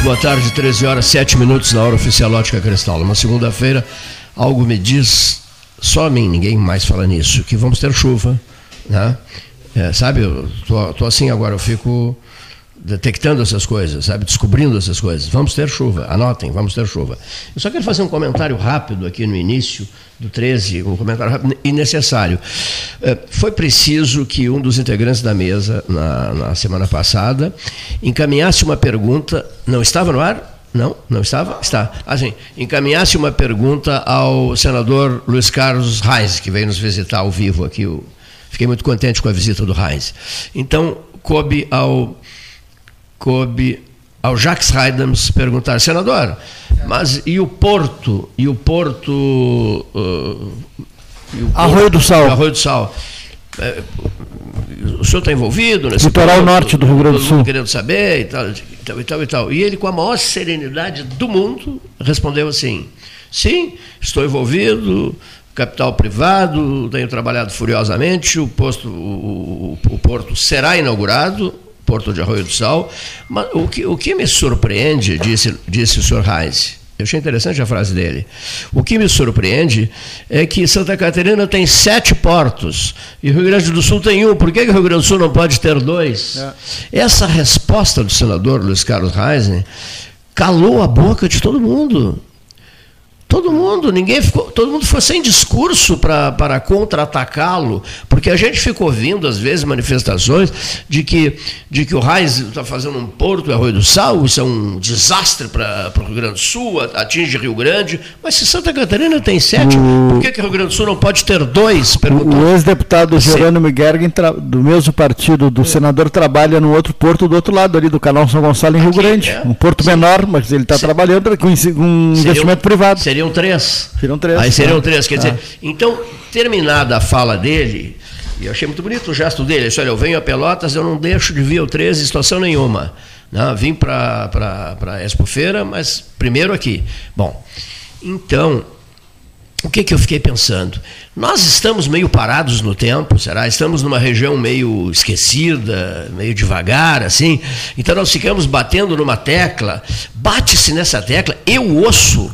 boa tarde, 13 horas 7 minutos na hora oficial Ótica Cristal. Uma segunda-feira, algo me diz, só a mim, ninguém mais fala nisso, que vamos ter chuva, né? É, sabe, eu tô, tô assim agora, eu fico detectando essas coisas, sabe, descobrindo essas coisas. Vamos ter chuva, anotem, vamos ter chuva. Eu só quero fazer um comentário rápido aqui no início do 13, um comentário rápido e necessário. É, foi preciso que um dos integrantes da mesa, na, na semana passada, encaminhasse uma pergunta. Não estava no ar? Não, não estava? Está. Assim, encaminhasse uma pergunta ao senador Luiz Carlos Reis, que veio nos visitar ao vivo aqui. Fiquei muito contente com a visita do Reis. Então, coube ao coube ao Jacques Raidams perguntar, senador, mas e o Porto? E o Porto. Uh, e o Arroio do Sal. Arroio do Sal. É, o senhor está envolvido nesse Litoral ponto, norte do Rio Grande do Sul. querendo saber e tal, e tal, e tal, e tal. E ele, com a maior serenidade do mundo, respondeu assim: sim, estou envolvido, capital privado, tenho trabalhado furiosamente, o, posto, o, o, o porto será inaugurado, Porto de Arroio do Sal. Mas o que, o que me surpreende, disse, disse o senhor Heinz, eu achei interessante a frase dele. O que me surpreende é que Santa Catarina tem sete portos e o Rio Grande do Sul tem um. Por que, que o Rio Grande do Sul não pode ter dois? É. Essa resposta do senador Luiz Carlos Reis calou a boca de todo mundo. Todo mundo, ninguém ficou, todo mundo foi sem discurso para contra-atacá-lo, porque a gente ficou ouvindo, às vezes, manifestações de que, de que o Reis está fazendo um porto em Arroio do Sal, isso é um desastre para o Rio Grande do Sul, atinge Rio Grande, mas se Santa Catarina tem sete, o... por que, que Rio Grande do Sul não pode ter dois? Perguntou. O ex-deputado Jerônimo Gergen, do mesmo partido do é. senador, trabalha no outro porto do outro lado ali do canal São Gonçalo, em Rio Aqui, Grande. É. Um porto Sim. menor, mas ele está trabalhando com um investimento privado. Seria seriam três. Seriam três. Aí seriam três. Quer ah. dizer, então, terminada a fala dele, e eu achei muito bonito o gesto dele. Ele disse, olha, eu venho a Pelotas, eu não deixo de vir o 13 em situação nenhuma. Não, vim para a Expo Feira, mas primeiro aqui. Bom, então, o que, que eu fiquei pensando? Nós estamos meio parados no tempo, será? Estamos numa região meio esquecida, meio devagar, assim. Então nós ficamos batendo numa tecla. Bate-se nessa tecla, eu ouço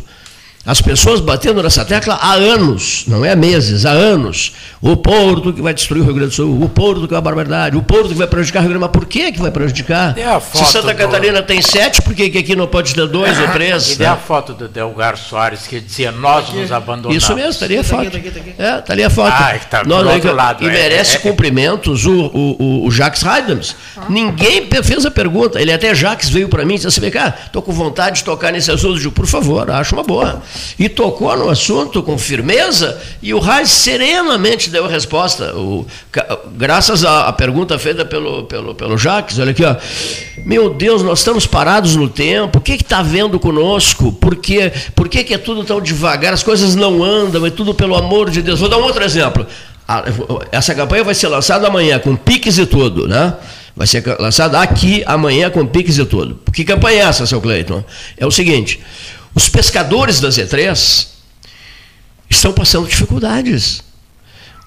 as pessoas batendo nessa tecla há anos, não é há meses, há anos. O porto que vai destruir o Rio Grande do Sul, o porto que é uma barbaridade, o porto que vai prejudicar o Rio Grande do Sul. Mas por que, que vai prejudicar? Se Santa Catarina do... tem sete, por que, que aqui não pode ter dois ou três? E né? a foto do Delgar Soares que dizia nós Aqui. nos abandonamos. Isso mesmo, estaria a foto. Está aqui, É, estaria a foto. Ah, está do outro lado. E é, merece é, é, cumprimentos o, o, o Jacques Heidams. Ah. Ninguém fez a pergunta. Ele até Jacques veio para mim e disse assim, cá, estou com vontade de tocar nesse assunto. Eu digo, por favor, acho uma boa e tocou no assunto com firmeza, e o Reis serenamente deu a resposta. O, graças à, pergunta feita pelo, pelo, pelo Jacques, olha aqui, ó. Meu Deus, nós estamos parados no tempo, o que está havendo conosco? Por, quê? Por que, que é tudo tão devagar? As coisas não andam, é tudo pelo amor de Deus. Vou dar um outro exemplo. Essa campanha vai ser lançada amanhã, com piques e tudo, né? Vai ser lançada aqui amanhã com piques e tudo. Que campanha é essa, seu Cleiton? É o seguinte: os pescadores da Z3 estão passando dificuldades.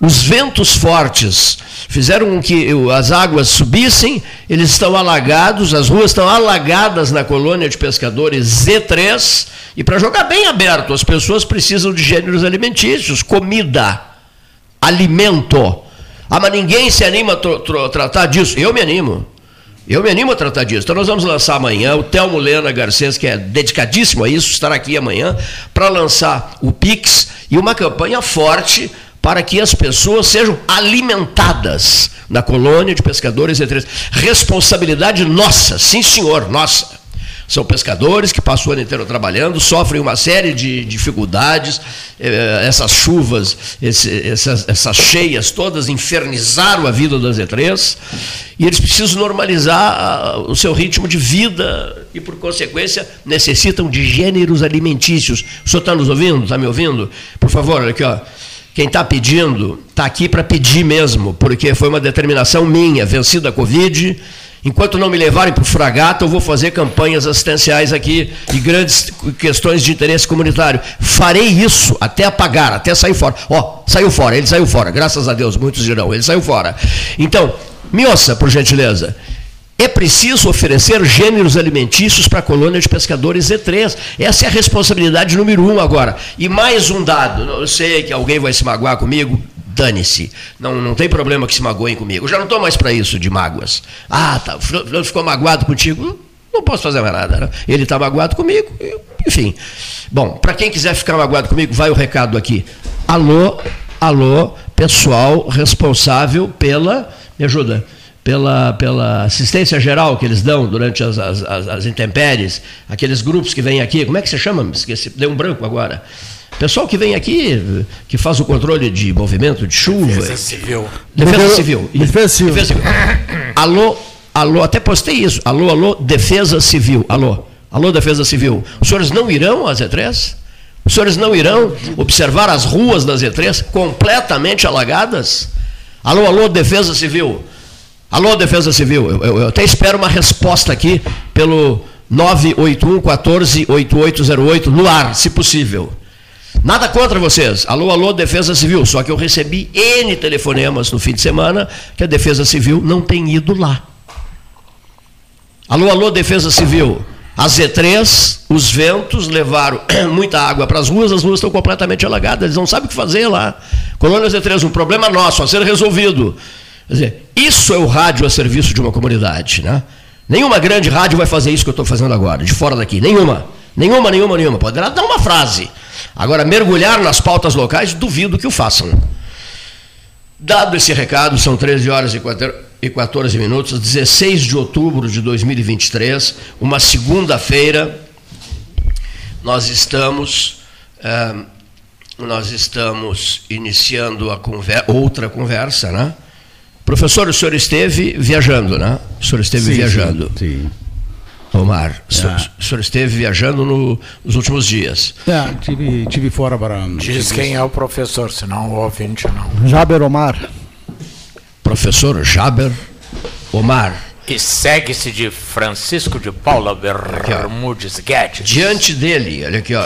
Os ventos fortes fizeram com que as águas subissem, eles estão alagados, as ruas estão alagadas na colônia de pescadores Z3, e para jogar bem aberto, as pessoas precisam de gêneros alimentícios, comida, alimento. Ah, mas ninguém se anima a tratar disso. Eu me animo. Eu me animo a tratar disso. Então nós vamos lançar amanhã, o Telmo Lena Garcês, que é dedicadíssimo a isso, estará aqui amanhã, para lançar o Pix e uma campanha forte para que as pessoas sejam alimentadas na colônia de pescadores entre responsabilidade nossa, sim senhor, nossa. São pescadores que passam o ano inteiro trabalhando, sofrem uma série de dificuldades, eh, essas chuvas, essas, essas cheias todas infernizaram a vida das E3, e eles precisam normalizar ah, o seu ritmo de vida e, por consequência, necessitam de gêneros alimentícios. O senhor está nos ouvindo? Está me ouvindo? Por favor, olha aqui, ó. Quem está pedindo, está aqui para pedir mesmo, porque foi uma determinação minha, vencida a Covid Enquanto não me levarem para o Fragata, eu vou fazer campanhas assistenciais aqui e grandes questões de interesse comunitário. Farei isso até apagar, até sair fora. Ó, oh, saiu fora, ele saiu fora, graças a Deus, muitos dirão, ele saiu fora. Então, me ouça, por gentileza. É preciso oferecer gêneros alimentícios para a colônia de pescadores Z3. Essa é a responsabilidade número um agora. E mais um dado. Eu sei que alguém vai se magoar comigo. Dane-se. Não, não tem problema que se magoem comigo. Eu já não estou mais para isso de mágoas. Ah, tá, o ficou magoado contigo. Não posso fazer mais nada. Né? Ele está magoado comigo. Enfim. Bom, para quem quiser ficar magoado comigo, vai o recado aqui. Alô, alô, pessoal responsável pela. Me ajuda pela, pela assistência geral que eles dão durante as, as, as, as intempéries, aqueles grupos que vêm aqui, como é que se chama? Esqueci, deu um branco agora. Pessoal que vem aqui, que faz o controle de movimento de chuva. Defesa Civil. Defesa Civil. Defesa Civil. Defesa Civil. Alô, alô, até postei isso. Alô, alô, Defesa Civil. Alô, alô, Defesa Civil. Os senhores não irão às E3? Os senhores não irão observar as ruas das E3 completamente alagadas? Alô, alô, Defesa Civil. Alô, Defesa Civil, eu, eu, eu até espero uma resposta aqui pelo 981 14 8808 no ar, se possível. Nada contra vocês. Alô, alô, Defesa Civil. Só que eu recebi N telefonemas no fim de semana que a Defesa Civil não tem ido lá. Alô, alô, Defesa Civil. A Z3, os ventos levaram muita água para as ruas, as ruas estão completamente alagadas, eles não sabem o que fazer lá. Colônia Z3, um problema nosso a ser resolvido. Quer dizer, isso é o rádio a serviço de uma comunidade. Né? Nenhuma grande rádio vai fazer isso que eu estou fazendo agora, de fora daqui. Nenhuma. Nenhuma, nenhuma, nenhuma. Poderá dar uma frase. Agora, mergulhar nas pautas locais, duvido que o façam. Dado esse recado, são 13 horas e 14 minutos, 16 de outubro de 2023, uma segunda-feira, nós estamos. Eh, nós estamos iniciando a conver outra conversa, né? Professor, o senhor esteve viajando, né? O senhor esteve sim, viajando. Sim. sim. Omar, é. o senhor esteve viajando no, nos últimos dias. É, tive, tive fora para. Diz quem é o professor, senão o ouvinte não. Jaber Omar. Professor Jaber Omar. E segue-se de Francisco de Paula Bermudes Guedes. Diante dele, olha aqui, ó.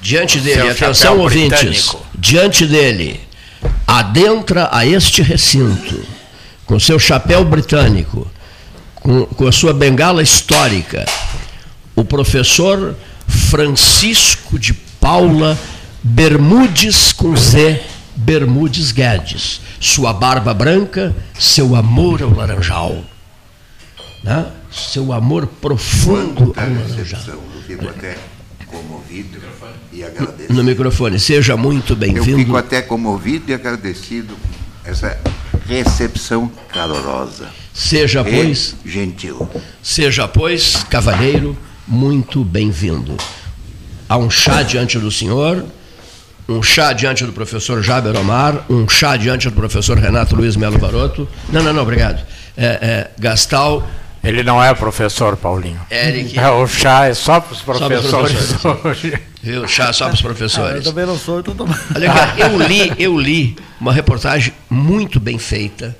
Diante dele, Seu atenção ouvintes. Britânico. Diante dele, adentra a este recinto com seu chapéu britânico, com, com a sua bengala histórica, o professor Francisco de Paula Bermudes com Z, Bermudes Guedes. Sua barba branca, seu amor ao laranjal. Né? Seu amor profundo ao laranjal. fico até comovido e agradecido. No microfone, seja muito bem-vindo. Eu fico até comovido e agradecido essa recepção calorosa. Seja, pois. gentil. Seja, pois, cavalheiro, muito bem-vindo. Há um chá diante do senhor, um chá diante do professor Jaber Omar, um chá diante do professor Renato Luiz Melo Baroto. Não, não, não, obrigado. É, é, Gastal ele não é professor, Paulinho. Eric. É, o chá é só para os professores, hoje. Viu? Chá só para os professores. Ah, eu também não sou, então tomando. Olha, cara, eu li, eu li uma reportagem muito bem feita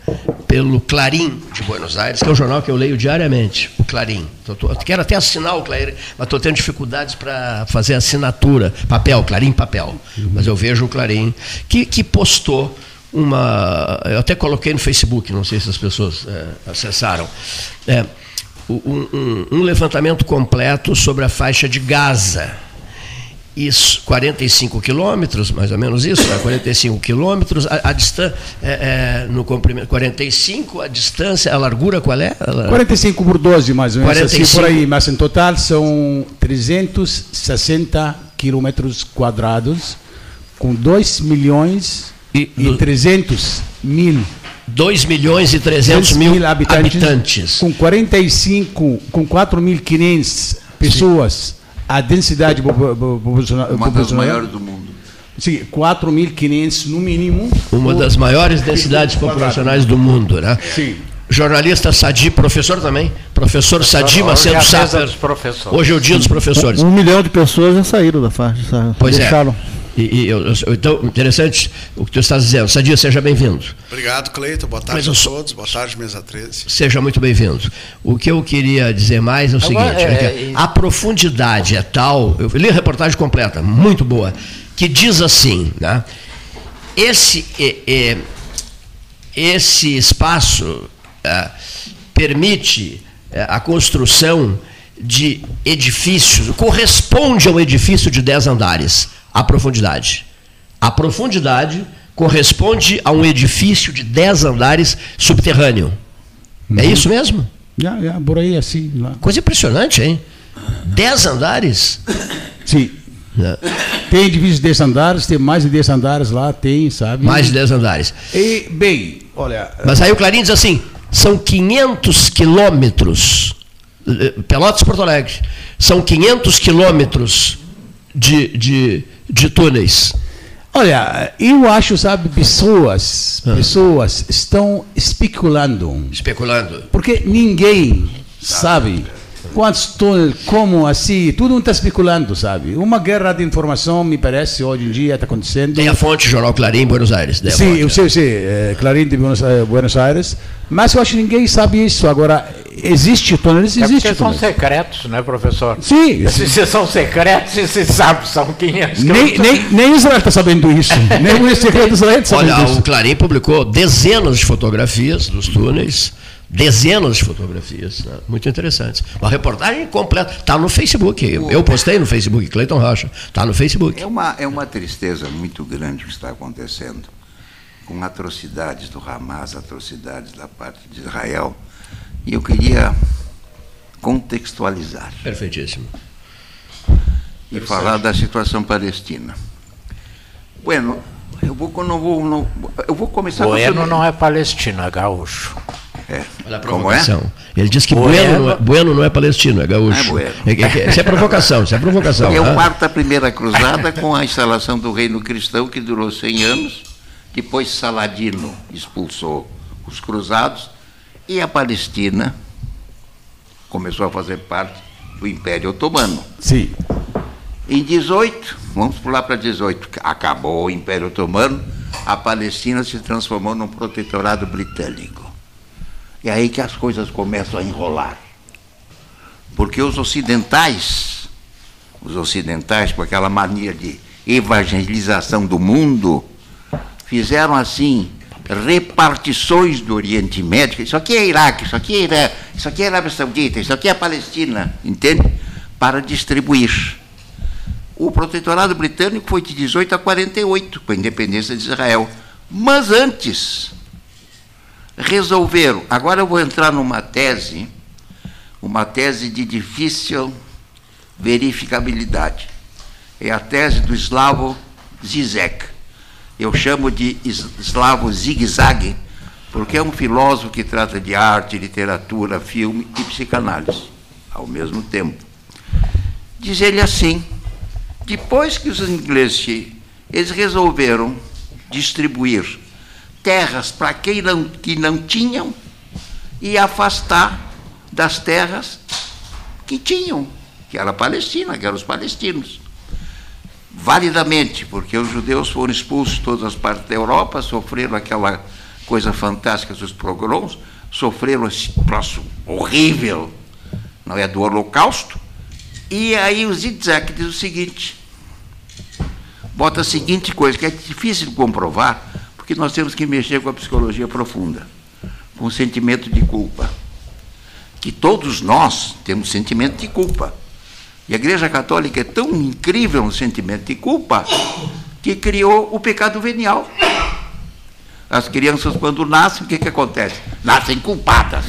pelo Clarim de Buenos Aires, que é um jornal que eu leio diariamente, o Clarim. Tô, quero até assinar o Clarim, mas estou tendo dificuldades para fazer assinatura. Papel, Clarim, papel. Mas eu vejo o Clarim, que, que postou uma. Eu até coloquei no Facebook, não sei se as pessoas é, acessaram. É, um, um, um, levantamento completo sobre a faixa de Gaza. Isso, 45 quilômetros, mais ou menos isso, né? 45 quilômetros, a, a distância, é, é, no comprimento, 45, a distância, a largura qual é? Ela... 45 por 12, mais ou menos, 45... assim por aí, mas em total são 360 quilômetros quadrados, com 2 milhões e, e 300 mil 2 milhões e 300 mil, mil habitantes, habitantes, com 45, com 4.500 pessoas, Sim. A densidade populacional. Uma das maiores do mundo. Sim, 4.500 no mínimo. Uma das maiores densidades populacionais do mundo, né? Sim. Jornalista Sadi, professor também, professor, professor Sadi Macedo Saper. Hoje é o dia dos professores. Um, um, milhão de pessoas já saíram da faixa. Pois é. deixaram. é. E, e eu, eu, então, interessante o que tu estás dizendo. Sadia, seja bem-vindo. Obrigado, Cleiton. Boa tarde a todos. Boa tarde, mesa 13. Seja muito bem-vindo. O que eu queria dizer mais é o Agora, seguinte: é, é, a profundidade é tal. Eu li a reportagem completa, muito boa, que diz assim, né? Esse, é, é esse espaço é, permite é, a construção de edifícios, corresponde a um edifício de 10 andares, a profundidade. A profundidade corresponde a um edifício de 10 andares subterrâneo. É uhum. É isso mesmo? Yeah, yeah, por aí assim. Lá. Coisa impressionante, hein? 10 andares? Sim. É. Tem edifícios de 10 andares, tem mais de 10 andares lá, tem, sabe? Mais de 10 andares. E, bem, olha. Mas aí o Clarim diz assim: são 500 quilômetros, eh, Pelotas Porto Alegre, são 500 quilômetros de, de, de túneis. Olha, eu acho, sabe, pessoas, ah. pessoas estão especulando. Especulando. Porque ninguém sabe quantos túneis, como assim, tudo está especulando, sabe? Uma guerra de informação, me parece, hoje em dia está acontecendo. Tem a fonte Jornal Clarim, Buenos Aires. Né? Sim, eu sei, eu sei, é, Clarim de Buenos, Buenos Aires, mas eu acho que ninguém sabe isso. Agora, Existe túneis, existe. É são secretos, né, professor? Sim. Se são secretos, se sabe, são 500 nem, nem, nem Israel está sabendo isso. nem o secreto Israel está sabendo Olha, isso. o Clarim publicou dezenas de fotografias dos túneis dezenas de fotografias, né? muito interessantes. Uma reportagem completa, está no Facebook. Eu postei no Facebook, Cleiton Rocha, está no Facebook. É uma, é uma tristeza muito grande o que está acontecendo, com atrocidades do Hamas, atrocidades da parte de Israel. E eu queria contextualizar. Perfeitíssimo. E falar da situação palestina. Bueno, eu vou, não vou, não, eu vou começar bueno com... não é palestino, é gaúcho. É. Olha a provocação. Como é? Ele diz que bueno, bueno, não é, bueno não é palestino, é gaúcho. É bueno. é, é, isso é provocação, isso é provocação. Eu ah. parto da primeira cruzada com a instalação do reino cristão, que durou 100 anos. Depois Saladino expulsou os cruzados e a Palestina começou a fazer parte do Império Otomano. Sim. Em 18, vamos pular para 18, acabou o Império Otomano, a Palestina se transformou num protetorado britânico. É aí que as coisas começam a enrolar. Porque os ocidentais, os ocidentais com aquela mania de evangelização do mundo, fizeram assim repartições do Oriente Médio. Isso aqui é Iraque, isso aqui é Irã, isso aqui é Arábia Saudita, isso aqui é Palestina, entende? Para distribuir. O protetorado britânico foi de 18 a 48, com a independência de Israel. Mas antes, resolveram. Agora eu vou entrar numa tese, uma tese de difícil verificabilidade. É a tese do eslavo Zizek eu chamo de Slavo Zig-Zag, porque é um filósofo que trata de arte, literatura, filme e psicanálise ao mesmo tempo. Diz ele assim: depois que os ingleses eles resolveram distribuir terras para quem não, que não tinham e afastar das terras que tinham, que era a Palestina, que eram os palestinos. Validamente, porque os judeus foram expulsos de todas as partes da Europa, sofreram aquela coisa fantástica dos pogroms, sofreram esse troço horrível, não é, do Holocausto, e aí o Zizek diz o seguinte, bota a seguinte coisa, que é difícil de comprovar, porque nós temos que mexer com a psicologia profunda, com o sentimento de culpa. Que todos nós temos sentimento de culpa. E a Igreja Católica é tão incrível no sentimento de culpa que criou o pecado venial. As crianças, quando nascem, o que, que acontece? Nascem culpadas.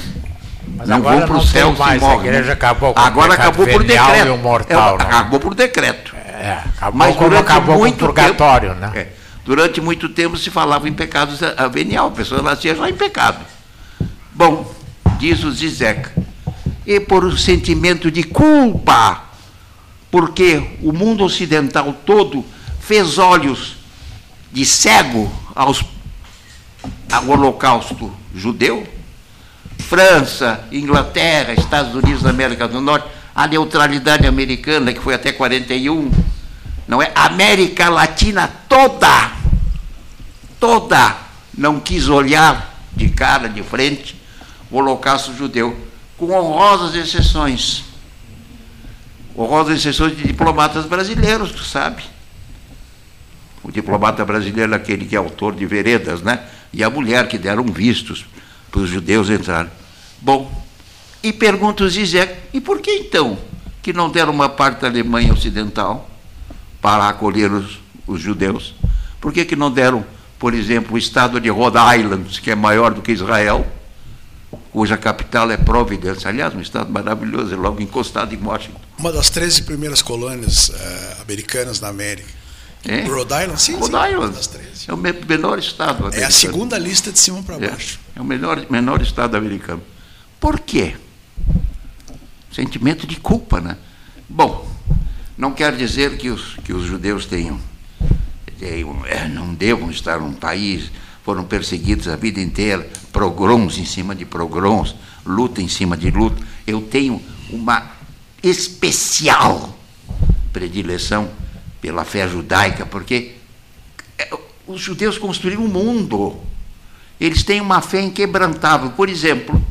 Mas não vão para o céu mais, se morrem. A igreja acabou agora acabou por decreto. Mortal, é, acabou por decreto. É, acabou Mas durante acabou muito com o purgatório, tempo, né? É, durante muito tempo se falava em pecados venial, a pessoa nascia já em pecado. Bom, diz o Zizek, e por o sentimento de culpa porque o mundo ocidental todo fez olhos de cego aos, ao holocausto judeu. França, Inglaterra, Estados Unidos da América do Norte, a neutralidade americana, que foi até 41, não é? América Latina toda, toda, não quis olhar de cara, de frente, o holocausto judeu, com honrosas exceções honrosas exceções de diplomatas brasileiros, tu sabe? O diplomata brasileiro aquele que é autor de veredas, né? E a mulher que deram vistos para os judeus entrarem. Bom, E pergunta o Zizek, e por que então que não deram uma parte da Alemanha Ocidental para acolher os, os judeus? Por que, que não deram, por exemplo, o estado de Rhode Island, que é maior do que Israel, cuja capital é Providence, aliás, um estado maravilhoso, é logo encostado em Washington. Uma das 13 primeiras colônias uh, americanas na América. É? Rhode Island, sim, Rhode sim, Island. É o menor estado americano. É a segunda lista de cima para é, baixo. É, é o menor, menor estado americano. Por quê? Sentimento de culpa, né? Bom, não quer dizer que os, que os judeus tenham, não devam estar num país, foram perseguidos a vida inteira, pogroms em cima de pogroms, luta em cima de luta. Eu tenho uma especial predileção pela fé judaica, porque é, os judeus construíram o um mundo. Eles têm uma fé inquebrantável. Por exemplo,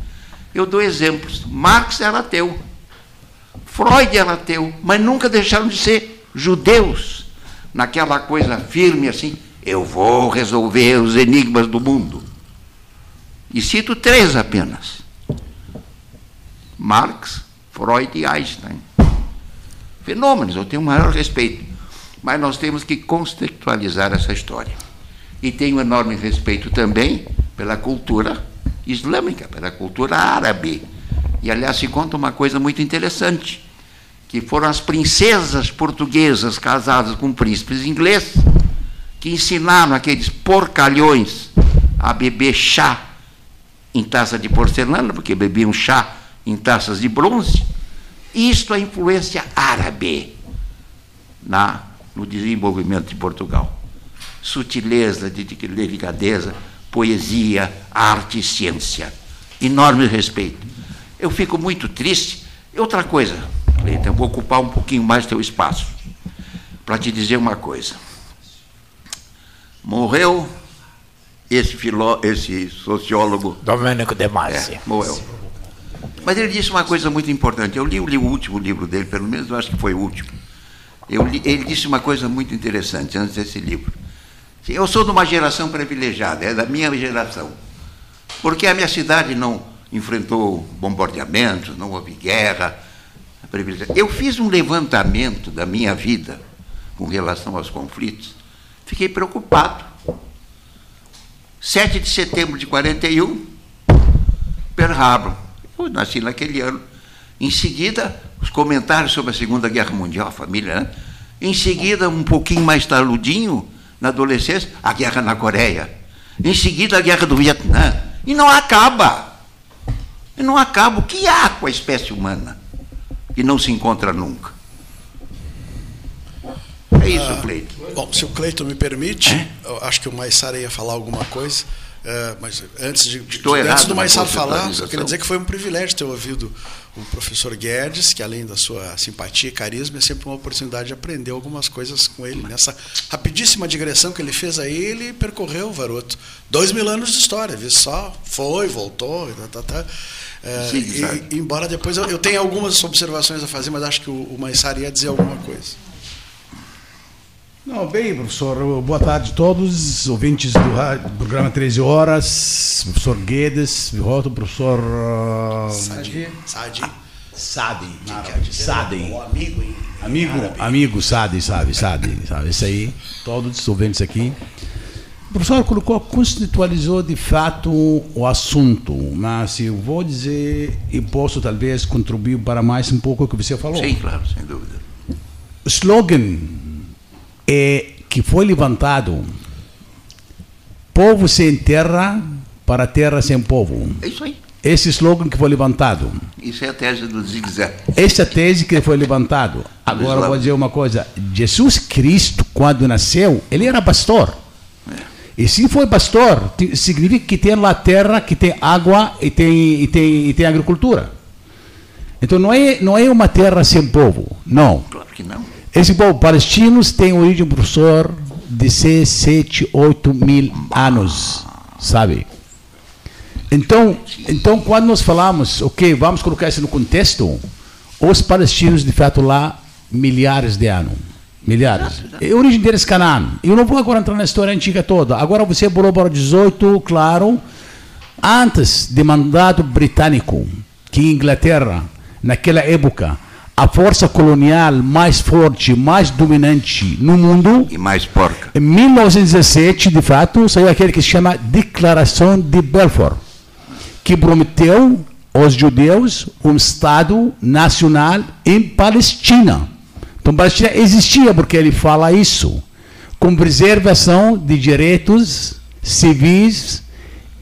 eu dou exemplos. Marx era ateu. Freud era ateu, mas nunca deixaram de ser judeus. Naquela coisa firme assim, eu vou resolver os enigmas do mundo. E cito três apenas: Marx, Freud e Einstein. Fenômenos, eu tenho o maior respeito. Mas nós temos que contextualizar essa história. E tenho enorme respeito também pela cultura islâmica, pela cultura árabe. E, aliás, se conta uma coisa muito interessante, que foram as princesas portuguesas casadas com príncipes ingleses que ensinaram aqueles porcalhões a beber chá em taça de porcelana, porque bebiam chá em taças de bronze. Isto é influência árabe na, no desenvolvimento de Portugal. Sutileza, delicadeza, poesia, arte e ciência. Enorme respeito. Eu fico muito triste. Outra coisa, Eu vou ocupar um pouquinho mais teu espaço para te dizer uma coisa. Morreu esse, filó, esse sociólogo. Domênico De Masi. É, morreu. Mas ele disse uma coisa muito importante. Eu li, li, o último livro dele, pelo menos eu acho que foi o último. Li, ele disse uma coisa muito interessante antes desse livro. Eu sou de uma geração privilegiada, é da minha geração. Porque a minha cidade não enfrentou bombardeamentos, não houve guerra. Eu fiz um levantamento da minha vida com relação aos conflitos Fiquei preocupado. 7 de setembro de 41, Pearl Harbor. Eu nasci naquele ano. Em seguida, os comentários sobre a Segunda Guerra Mundial, a família, né? Em seguida, um pouquinho mais tarudinho, na adolescência, a guerra na Coreia. Em seguida, a guerra do Vietnã. E não acaba. E não acaba. O que há com a espécie humana? Que não se encontra nunca. É isso, ah, Cleito. Bom, se o Cleito me permite, é? acho que o Maissara ia falar alguma coisa. Uh, mas antes, de, de, antes do Maissara falar, eu queria dizer que foi um privilégio ter ouvido o professor Guedes, que além da sua simpatia e carisma, é sempre uma oportunidade de aprender algumas coisas com ele. Nessa rapidíssima digressão que ele fez aí, ele percorreu, Varoto, dois mil anos de história, viu só? Foi, voltou, tá, tá, tá. Sim, e, embora depois eu, eu, tenha algumas observações a fazer, mas acho que o, o Maissara ia dizer alguma coisa. Não, bem, professor, boa tarde a todos, ouvintes do, rádio, do programa 13 Horas, professor Guedes, volta professor... Uh, Sadi. Sadi. Sadi. Sadi. Amigo, amigo, amigo Sadi, sabe, Sadi, sabe, isso aí, todos os ouvintes aqui. O professor colocou, constitualizou de fato o assunto, mas eu vou dizer e posso talvez contribuir para mais um pouco o que você falou. Sim, claro, sem dúvida. O slogan é, que foi levantado povo sem terra para terra sem povo. É isso aí. Esse slogan que foi levantado. Isso é a tese do Zig-Zag. Essa é tese que foi levantado. Agora vou dizer uma coisa. Jesus Cristo, quando nasceu, ele era pastor. E se foi pastor, significa que tem lá terra, que tem água e tem, e tem, e tem agricultura. Então não é, não é uma terra sem povo. Não. Claro que não. Esse povo palestinos tem origem, professor, de 6, 7, 8 mil anos, sabe? Então, então, quando nós falamos, ok, vamos colocar isso no contexto, os palestinos, de fato, lá, milhares de anos. Milhares. É a origem deles Canaã. Eu não vou agora entrar na história antiga toda. Agora você pulou para o 18, claro, antes de mandato britânico que Inglaterra, naquela época, a força colonial mais forte, mais dominante no mundo. E mais porca. Em 1917, de fato, saiu aquele que se chama Declaração de Belfort, que prometeu aos judeus um Estado nacional em Palestina. Então, Palestina existia porque ele fala isso, com preservação de direitos civis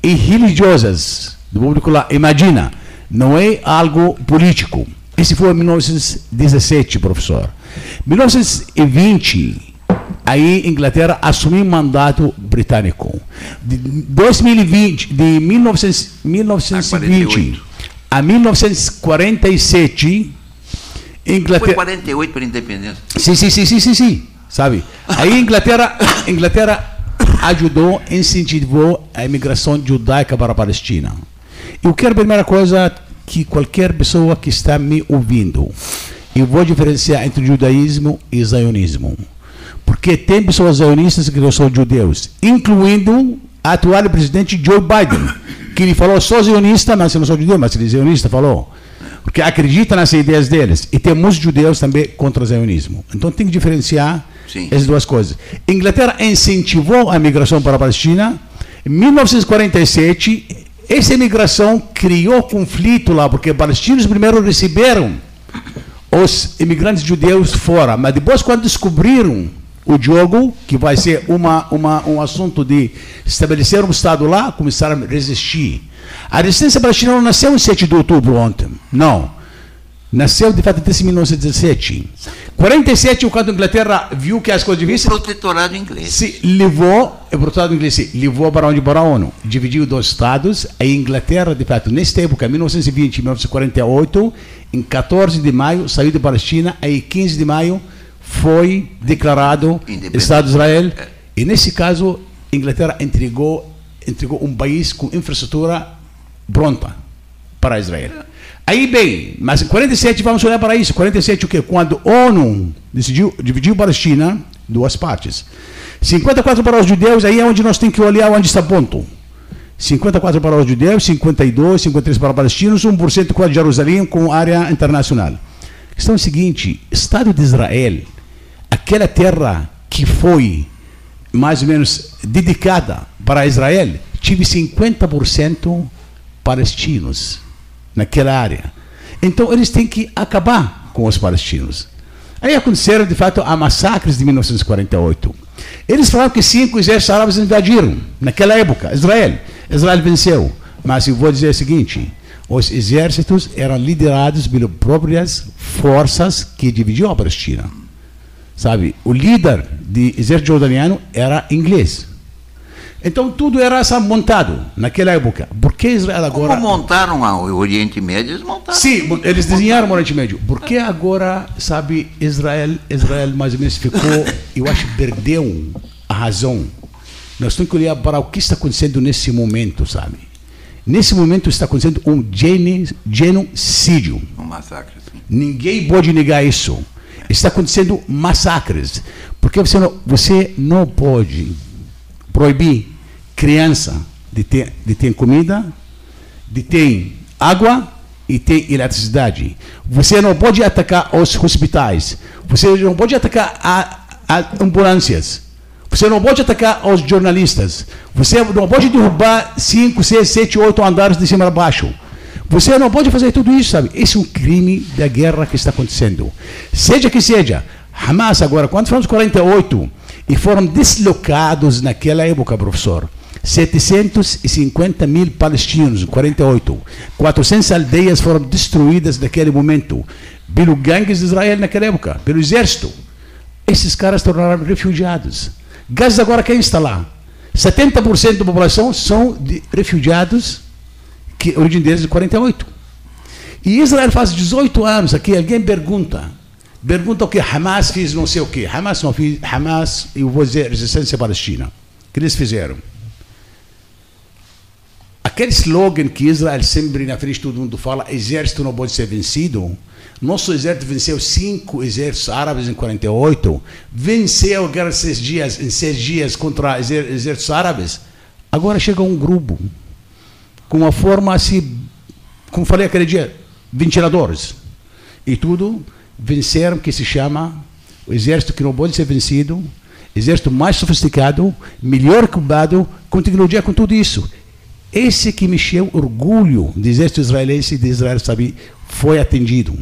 e religiosos do público lá. Imagina, não é algo político. Esse foi em 1917, professor. 1920, aí Inglaterra assumiu o mandato britânico. De 2020, de 1900, 1920 a 1947, Inglaterra. Foi 48 para a independência. Sim, sim, sim, sim, sim, sim. Sabe? Aí Inglaterra, Inglaterra ajudou, incentivou a imigração judaica para a Palestina. Eu quero a primeira coisa que qualquer pessoa que está me ouvindo, eu vou diferenciar entre judaísmo e zionismo. Porque tem pessoas zionistas que não são judeus, incluindo a atual presidente Joe Biden, que ele falou, sou zionista, mas eu não sou judeu, mas ele é zionista, falou. Porque acredita nas ideias deles. E tem muitos judeus também contra o zionismo. Então tem que diferenciar Sim. essas duas coisas. Inglaterra incentivou a migração para a Palestina. Em 1947, essa imigração criou conflito lá, porque os palestinos primeiro receberam os imigrantes judeus fora, mas depois, quando descobriram o jogo, que vai ser uma, uma, um assunto de estabelecer um Estado lá, começaram a resistir. A resistência palestina não nasceu em 7 de outubro ontem, não. Nasceu, de fato, desde 1917. 47, quando a Inglaterra viu que as coisas difíceis... O protetorado inglês. Se levou, o protetorado inglês se levou para onde? Para a ONU. Dividiu dois estados. A Inglaterra, de fato, nesta época, 1920 e 1948, em 14 de maio, saiu da Palestina. Aí, 15 de maio, foi declarado Estado de Israel. E, nesse caso, a Inglaterra entregou, entregou um país com infraestrutura pronta para Israel. Aí bem, mas em 47 vamos olhar para isso. 47 o quê? Quando a ONU decidiu dividir a Palestina duas partes. 54 para os judeus, aí é onde nós temos que olhar onde está ponto. 54 para os judeus, 52, 53 para os palestinos, 1% para Jerusalém com área internacional. A questão é a seguinte: Estado de Israel, aquela terra que foi mais ou menos dedicada para Israel, tive 50% palestinos naquela área. Então eles têm que acabar com os palestinos. Aí aconteceram, de fato, a massacres de 1948. Eles falaram que cinco exércitos árabes invadiram naquela época Israel. Israel venceu. Mas eu vou dizer o seguinte: os exércitos eram liderados pelas próprias forças que dividiam a Palestina. Sabe? O líder do exército jordaniano era inglês. Então tudo era montado naquela época. Por que Israel agora. Como montaram o Oriente Médio? Eles montaram. Sim, eles desenharam o Oriente Médio. Por que agora, sabe, Israel, Israel mais ou menos ficou, eu acho, perdeu a razão. Nós temos que olhar para o que está acontecendo nesse momento, sabe? Nesse momento está acontecendo um genocídio. Um massacre. Sim. Ninguém pode negar isso. Está acontecendo massacres. Porque você não, você não pode proibir criança de ter, de ter comida, de ter água e ter eletricidade. Você não pode atacar os hospitais. Você não pode atacar a, a ambulâncias. Você não pode atacar os jornalistas. Você não pode derrubar 5, 6, 7, 8 andares de cima a baixo. Você não pode fazer tudo isso, sabe? Esse é um crime da guerra que está acontecendo. Seja que seja, Hamas agora, quando falamos 48, e foram deslocados naquela época, professor, 750 mil palestinos, 48. 400 aldeias foram destruídas naquele momento pelo gangues de Israel naquela época, pelo exército. Esses caras tornaram refugiados. Gaza agora quem está lá? 70% da população são refugiados que origem deles é de 48. E Israel faz 18 anos aqui, alguém pergunta, pergunta o que Hamas fez não sei o que. Hamas não fez, Hamas, eu vou dizer, resistência palestina. O que eles fizeram? Aquele slogan que Israel sempre na frente todo mundo fala, exército não pode ser vencido. Nosso exército venceu cinco exércitos árabes em 48, venceu a guerra seis dias, em seis dias contra exércitos árabes. Agora chega um grupo com uma forma assim, como falei aquele dia, ventiladores. E tudo venceram que se chama o exército que não pode ser vencido, exército mais sofisticado, melhor equipado, com tecnologia, com tudo isso. Esse que mexeu orgulho do exército israelense de Israel, sabe, foi atendido.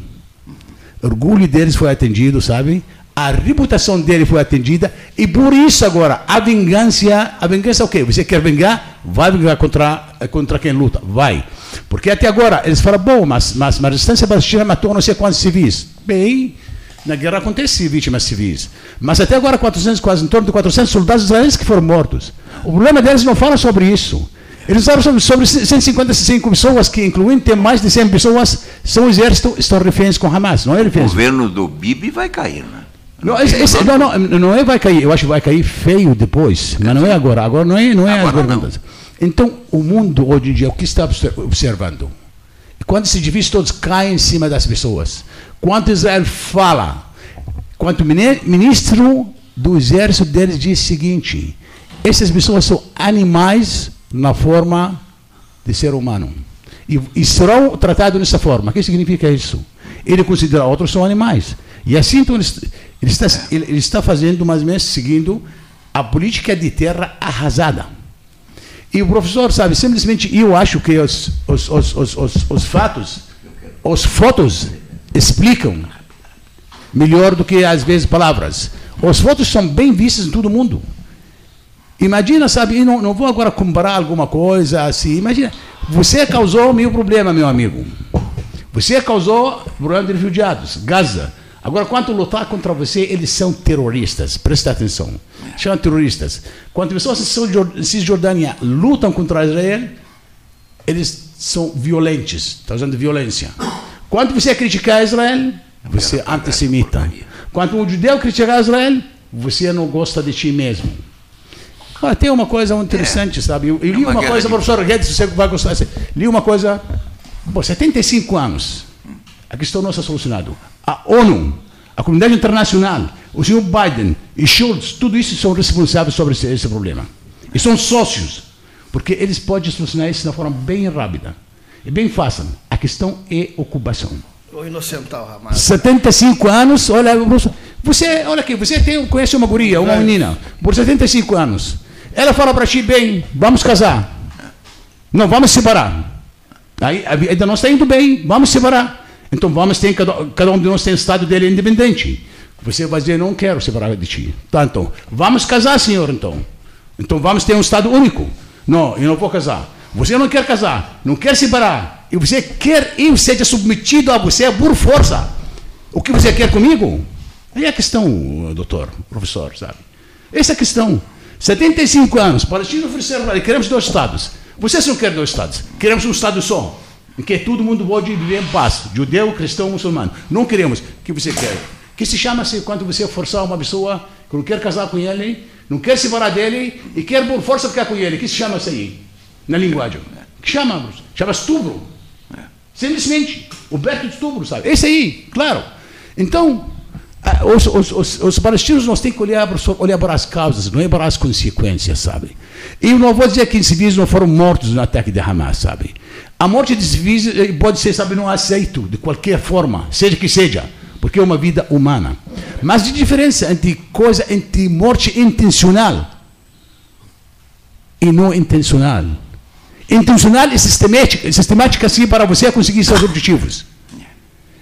Orgulho deles foi atendido, sabe? A reputação dele foi atendida e por isso agora a vingança, a vingança é o quê? Você quer vingar? Vai vingar contra contra quem luta, vai. Porque até agora eles falam, bom, mas, mas, mas a resistência palestina matou não sei quantos civis. Bem, na guerra acontece vítimas civis. Mas até agora, 400, quase em torno de 400 soldados israelenses que foram mortos. O problema deles não fala sobre isso. Eles falam sobre, sobre 155 pessoas, que incluem tem mais de 100 pessoas, são exército, estão reféns com Hamas. Não é reféns. O governo do Bibi vai cair, né? Não, esse, não, não, não é vai cair, eu acho que vai cair feio depois, mas não é agora. Agora não é, não é agora não. Então, o mundo hoje em dia, o que está observando? Quando esses divisões todos caem em cima das pessoas, quando Israel fala, quando o ministro do exército deles diz o seguinte: essas pessoas são animais na forma de ser humano. E, e serão tratados dessa forma. O que significa isso? Ele considera outros são animais. E assim então, ele, está, ele, está fazendo, mais ou menos, seguindo a política de terra arrasada. E o professor, sabe, simplesmente eu acho que os, os, os, os, os, os fatos, as fotos explicam melhor do que às vezes palavras. As fotos são bem vistas em todo mundo. Imagina, sabe, eu não, não vou agora comparar alguma coisa assim. Imagina, você causou meu problema, meu amigo. Você causou problema de refugiados, Gaza. Agora, quando lutar contra você, eles são terroristas. Presta atenção. Chamam terroristas. Quando pessoas em Cisjordânia lutam contra Israel, eles são violentos. Está usando violência. Quando você criticar Israel, você é antissemita. Quando um judeu criticar Israel, você não gosta de ti mesmo. Ah, tem uma coisa interessante, é. sabe? Eu, eu li uma, uma coisa, professor Guedes, você vai gostar. Li uma coisa. Por 75 anos, a questão não está solucionada a ONU, a comunidade internacional, o senhor Biden e Schultz, tudo isso são responsáveis sobre esse, esse problema. E são sócios, porque eles podem solucionar isso de uma forma bem rápida e bem fácil. A questão é ocupação. O inocental, Ramaz. 75 anos, olha, você, olha aqui, você tem, conhece uma guria, uma menina, por 75 anos. Ela fala para ti, bem, vamos casar. Não, vamos separar. Aí, ainda não está indo bem, vamos separar. Então vamos ter, cada, cada um de nós tem o estado dele independente. Você vai dizer, não quero separar de ti. Tá, então, vamos casar, senhor, então. Então vamos ter um estado único. Não, eu não vou casar. Você não quer casar, não quer separar. E você quer eu seja submetido a você por força. O que você quer comigo? Aí é a questão, doutor, professor, sabe? Essa é a questão. 75 anos, Palestina ofereceram, queremos dois estados. Vocês não querem dois estados, queremos um estado só em que todo mundo pode viver em paz, judeu, cristão, muçulmano. Não queremos. O que você quer? Que se chama-se quando você forçar uma pessoa que não quer casar com ele, não quer se separar dele e quer por força ficar com ele. que se chama isso aí? Na linguagem. que chama? Chama estupro. Simplesmente. O berto de estupro, sabe? Esse aí, claro. Então, os, os, os, os, palestinos nós temos que olhar, olhar para as causas, não é para as consequências, sabe? E eu não vou dizer que civis não foram mortos no ataque de Hamas, sabe? A morte de civis eh, pode ser, sabe, não aceito de qualquer forma, seja que seja, porque é uma vida humana. Mas de diferença entre coisa entre morte intencional e não intencional. Intencional e sistemática, sistemática assim para você conseguir seus objetivos.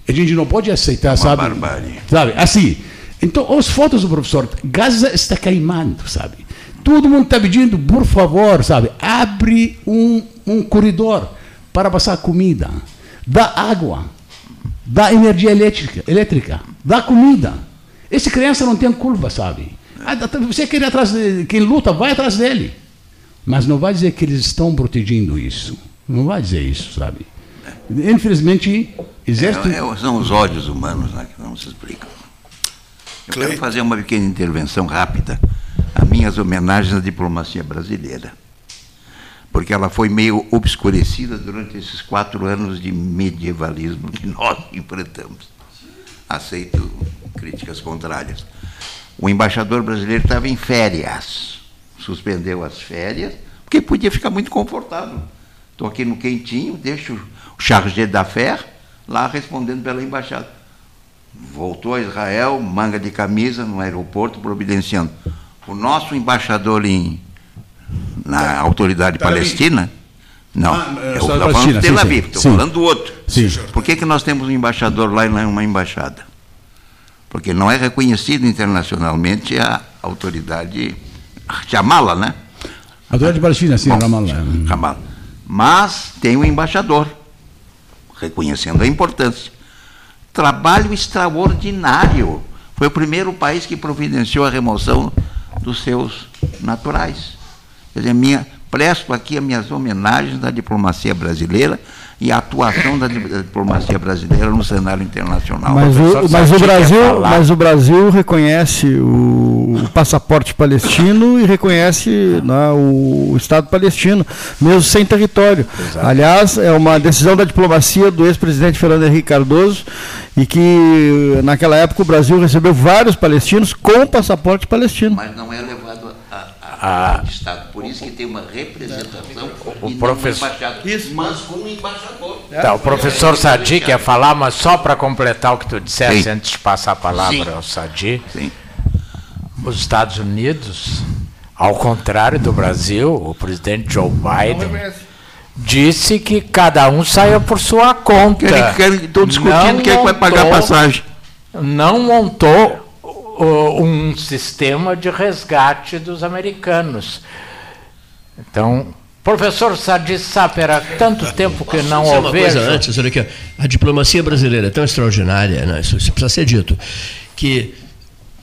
A gente não pode aceitar, uma sabe? Barbárie. Sabe? Assim. Então, as fotos do professor, Gaza está queimando, sabe? Todo mundo está pedindo, por favor, sabe? Abre um, um corredor para passar comida, dá água, dá energia elétrica, elétrica dá comida. Esse criança não tem culpa, sabe? Ah, você quer ir atrás de quem luta, vai atrás dele. Mas não vai dizer que eles estão protegendo isso. Não vai dizer isso, sabe? Infelizmente, exército... É, é, são os ódios humanos né, que não se explicam. Eu quero fazer uma pequena intervenção rápida a minhas homenagens à diplomacia brasileira porque ela foi meio obscurecida durante esses quatro anos de medievalismo que nós enfrentamos. Aceito críticas contrárias. O embaixador brasileiro estava em férias, suspendeu as férias, porque podia ficar muito confortável. Estou aqui no quentinho, deixo o chargé d'affaires, lá respondendo pela embaixada. Voltou a Israel, manga de camisa no aeroporto, providenciando. O nosso embaixador em, na autoridade palestina. Não, ah, eu estou falando de Tel Aviv, estou falando do outro. Sim. Por que, que nós temos um embaixador lá e não é uma embaixada? Porque não é reconhecido internacionalmente a autoridade Chamala, né? A autoridade palestina, sim, Ramallah. Ramallah. Mas tem um embaixador, reconhecendo a importância. Trabalho extraordinário. Foi o primeiro país que providenciou a remoção dos seus naturais. Quer dizer, minha, presto aqui as minhas homenagens da diplomacia brasileira e a atuação da diplomacia brasileira no cenário internacional. Mas o, mas o Brasil, mas o Brasil reconhece o, o passaporte palestino e reconhece né, o, o, Estado palestino, mesmo sem território. Exato. Aliás, é uma decisão da diplomacia do ex-presidente Fernando Henrique Cardoso e que naquela época o Brasil recebeu vários palestinos com passaporte palestino. Mas não é a, de Estado. Por isso que tem uma representação o, o professor, isso. mas com um embaixador. Tá, o professor Sadi quer falar, mas só para completar o que tu disseste Sim. antes de passar a palavra Sim. ao Sadi. Sim. Os Estados Unidos, ao contrário do Brasil, o presidente Joe Biden disse que cada um saia por sua conta. Estão discutindo não quem montou, vai pagar a passagem. Não montou um sistema de resgate dos americanos. Então, professor Sadi Saper, há tanto tempo que não o uma vejo. coisa antes, olha aqui, a diplomacia brasileira é tão extraordinária, né? isso, isso precisa ser dito, que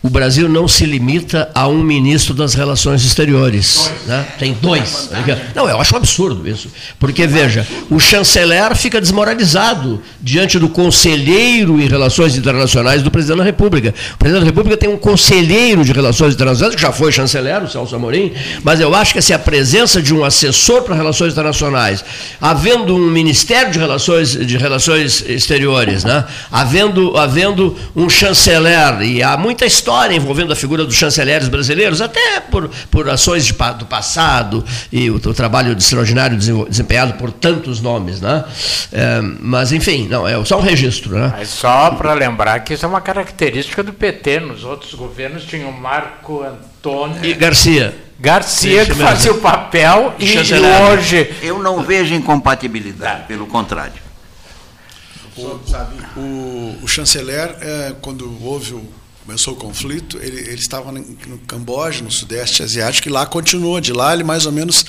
o Brasil não se limita a um ministro das relações exteriores. Né? Tem dois. Não, eu acho um absurdo isso. Porque, veja, o chanceler fica desmoralizado diante do conselheiro em relações internacionais do presidente da República. O presidente da República tem um conselheiro de relações internacionais, que já foi chanceler, o Celso Amorim, mas eu acho que assim, a presença de um assessor para relações internacionais, havendo um Ministério de Relações, de relações Exteriores, né? havendo, havendo um chanceler, e há muita história história envolvendo a figura dos chanceleres brasileiros, até por, por ações de, do passado e o, o, trabalho extraordinário desempenhado por tantos nomes. Né? É, mas, enfim, não, é só um registro. Né? Mas só para lembrar que isso é uma característica do PT. Nos outros governos tinha o Marco Antônio. E Garcia. Garcia que fazia o papel e, e hoje. Eu não vejo incompatibilidade, pelo contrário. O, o, o chanceler, é, quando houve o começou o conflito, ele, ele estava no, Camboja, no Sudeste Asiático, e lá continua. De lá ele mais ou menos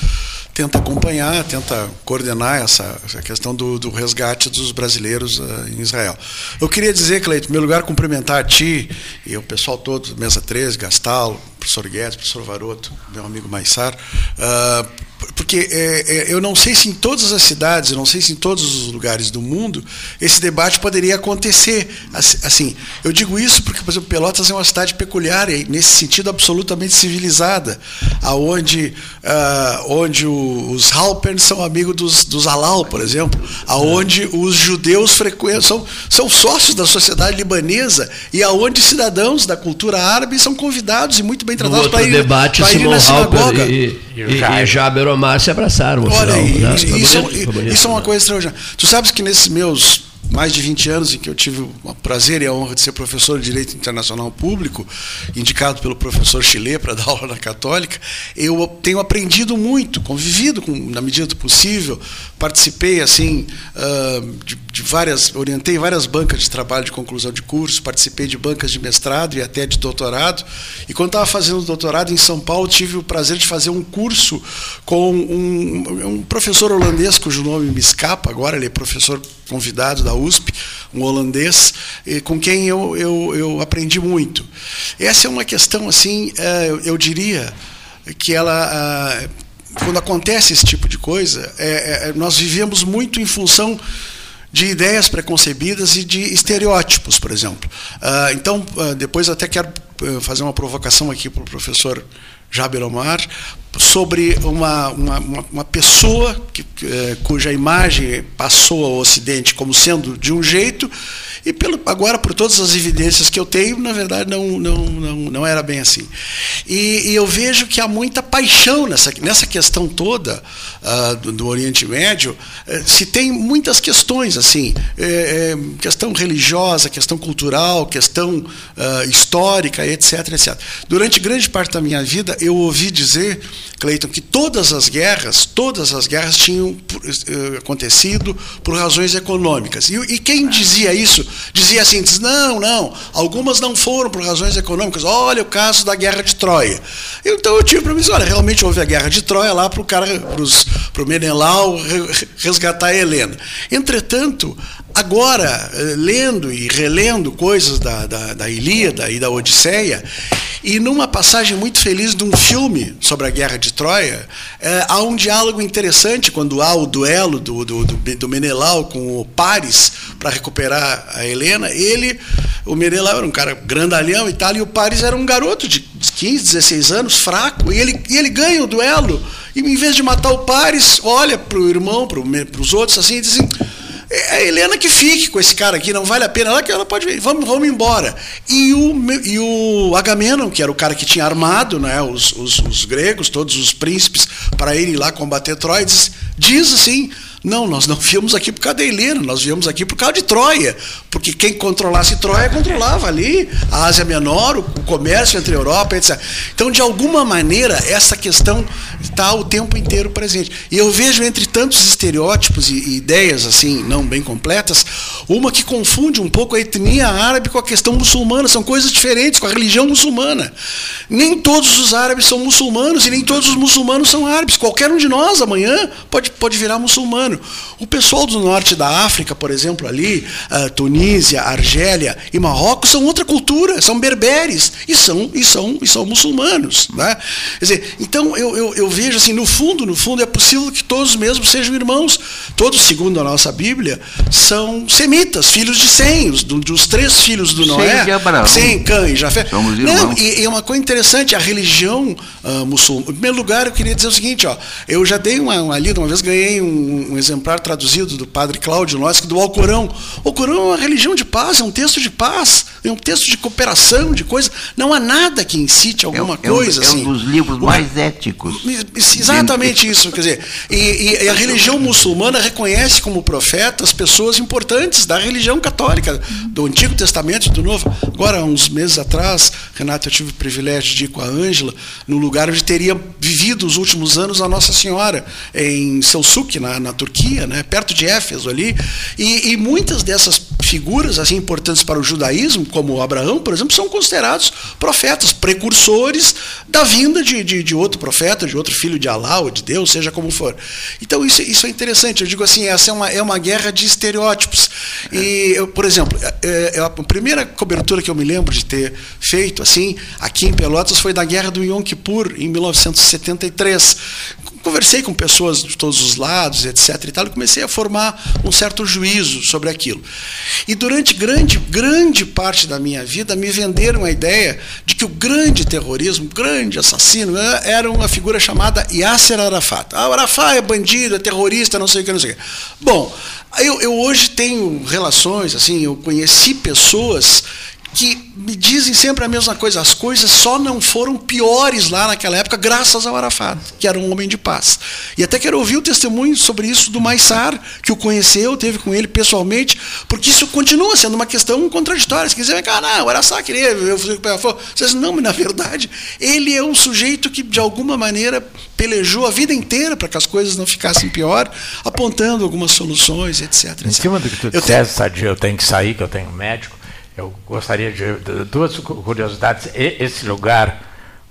tenta acompanhar, tenta coordenar essa, essa questão do, do, resgate dos brasileiros uh, em Israel. Eu queria dizer, Cleito, em meu lugar, cumprimentar a ti e o pessoal todo, Mesa 13, Gastalo, professor Guedes, professor Varoto, meu amigo Maissar, uh, porque é, é, eu não sei se em todas as cidades, eu não sei se em todos os lugares do mundo esse debate poderia acontecer. Assim, eu digo isso porque, por exemplo, Pelotas é uma cidade peculiar nesse sentido absolutamente civilizada, aonde, uh, onde os Halpern são amigos dos, dos Halal, por exemplo, aonde os judeus frequentam são, são sócios da sociedade libanesa e aonde cidadãos da cultura árabe são convidados e muito bem tratados para ir, debate, ir na sinagoga. E, e, e, e Jaber Omar se abraçaram. Olha, final, né? isso, bonito, isso é uma coisa extraordinária. Tu sabes que nesses meus mais de 20 anos em que eu tive o prazer e a honra de ser professor de Direito Internacional Público, indicado pelo professor Chile para dar aula na Católica, eu tenho aprendido muito, convivido com, na medida do possível, participei assim de, de várias, orientei várias bancas de trabalho de conclusão de curso, participei de bancas de mestrado e até de doutorado, e quando estava fazendo doutorado em São Paulo, tive o prazer de fazer um curso com um, um professor holandês, cujo nome me escapa agora, ele é professor convidado da USP, um holandês, com quem eu, eu, eu aprendi muito. Essa é uma questão, assim, é, eu diria que ela ah, quando acontece esse tipo de coisa, é, é, nós vivemos muito em função de ideias preconcebidas e de estereótipos, por exemplo. Uh, então, uh, depois até quero fazer uma provocação aqui para o professor Jaber Omar, sobre uma, uma, uma pessoa que, eh, cuja imagem passou ao Ocidente como sendo de um jeito e pelo, agora, por todas as evidências que eu tenho, na verdade não, não, não, não era bem assim. E, e eu vejo que há muita paixão nessa, nessa questão toda uh, do, do, Oriente Médio. Uh, se tem muitas questões, assim, é, é, questão religiosa, questão cultural, questão uh, histórica, etc, etc. Durante grande parte da minha vida, eu ouvi dizer, Cleiton, que todas as guerras, todas as guerras tinham acontecido por razões econômicas. E, e quem dizia isso dizia assim: diz, não, não, algumas não foram por razões econômicas. Olha o caso da guerra de Troia. Então eu tive para mim, olha, realmente houve a guerra de Troia lá para o cara, para o Menelau resgatar a Helena. Entretanto, agora, eh, lendo e relendo coisas da, da, da Ilíada e da Odisseia, e numa passagem muito feliz de um filme sobre a Guerra de Troia, é, há um diálogo interessante quando há o duelo do, do, do, Menelau com o Paris para recuperar a Helena. Ele, o Menelau era um cara grandalhão e tal, e o Paris era um garoto de 15, 16 anos, fraco, e ele, e ele ganha o duelo. E em vez de matar o Paris, olha para o irmão, para os outros assim, e diz assim a Helena que fique com esse cara aqui, não vale a pena. Ela, ela pode vir, vamos, vamos embora. E o, e o Agamenon, que era o cara que tinha armado né, os, os, os gregos, todos os príncipes, para irem lá combater Troia, diz, diz assim: não, nós não viemos aqui por causa da Helena, nós viemos aqui por causa de Troia, porque quem controlasse Troia controlava ali a Ásia Menor, o comércio entre a Europa, etc. Então, de alguma maneira, essa questão está o tempo inteiro presente. E eu vejo entre tantos estereótipos e, ideias assim não bem completas, uma que confunde um pouco a etnia árabe com a questão muçulmana, são coisas diferentes com a religião muçulmana. Nem todos os árabes são muçulmanos e nem todos os muçulmanos são árabes. Qualquer um de nós amanhã pode, pode virar muçulmano. O pessoal do norte da África, por exemplo, ali, uh, Tunísia, Argélia e Marrocos, são outra cultura, são berberes e são, e são, e são muçulmanos. Né? Quer dizer, então eu, eu, eu vejo assim, no fundo, no fundo, é possível que todos mesmos sejam irmãos. Todos, segundo a nossa Bíblia, são semitas, filhos de Sem, os, dos três filhos do Noé. Sem, Cã e Jafé. Somos Não, e, e uma coisa interessante, a religião uh, muçulmana. Em primeiro lugar, eu queria dizer o seguinte, ó, eu já dei uma, uma lida, uma vez ganhei um, um exemplar traduzido do padre Cláudio Noski, do Alcorão. O Alcorão é uma religião de paz, é um texto de paz, é um texto de cooperação, de coisa. Não há nada que incite é alguma é, coisa. É um, assim. é um dos livros mais éticos. Exatamente isso. Quer dizer, e, e, a religião muçulmana reconhece como profetas pessoas importantes da religião católica, do Antigo Testamento e do Novo. Agora, uns meses atrás, Renato, eu tive o privilégio de ir com a Ângela no lugar onde teria vivido os últimos anos a Nossa Senhora, em Selçuk, na, na Turquia Turquia, né, perto de Éfeso ali, e, e, muitas dessas figuras assim importantes para o judaísmo, como Abraão, por exemplo, são considerados profetas, precursores da vinda de, de, de outro profeta, de outro filho de Alá ou de Deus, seja como for. Então isso, isso é interessante. Eu digo assim, essa é uma, é uma guerra de estereótipos. E, eu, por exemplo, é, é a primeira cobertura que eu me lembro de ter feito assim aqui em Pelotas foi da Guerra do Yom Kippur em 1973 conversei com pessoas de todos os lados, etc. E, tal, e comecei a formar um certo juízo sobre aquilo. E durante grande, grande parte da minha vida me venderam a ideia de que o grande terrorismo, o grande assassino, né, era uma figura chamada Yasser Arafat. Ah, Arafat é bandido, é terrorista, não sei o que, não sei o que. Bom, eu, eu hoje tenho relações, assim, eu conheci pessoas que me dizem sempre a mesma coisa. As coisas só não foram piores lá naquela época, graças ao Arafat, que era um homem de paz. E até quero ouvir o testemunho sobre isso do Maissar, que o conheceu, teve com ele pessoalmente, porque isso continua sendo uma questão contraditória. Se quiser, ah, não, o Arafat queria, eu fui com fogo. Vocês não, mas na verdade, ele é um sujeito que, de alguma maneira, pelejou a vida inteira para que as coisas não ficassem pior, apontando algumas soluções, etc. Em cima do que tu disseste, eu tenho que sair, que eu tenho médico. Eu gostaria de, de duas curiosidades. E, esse lugar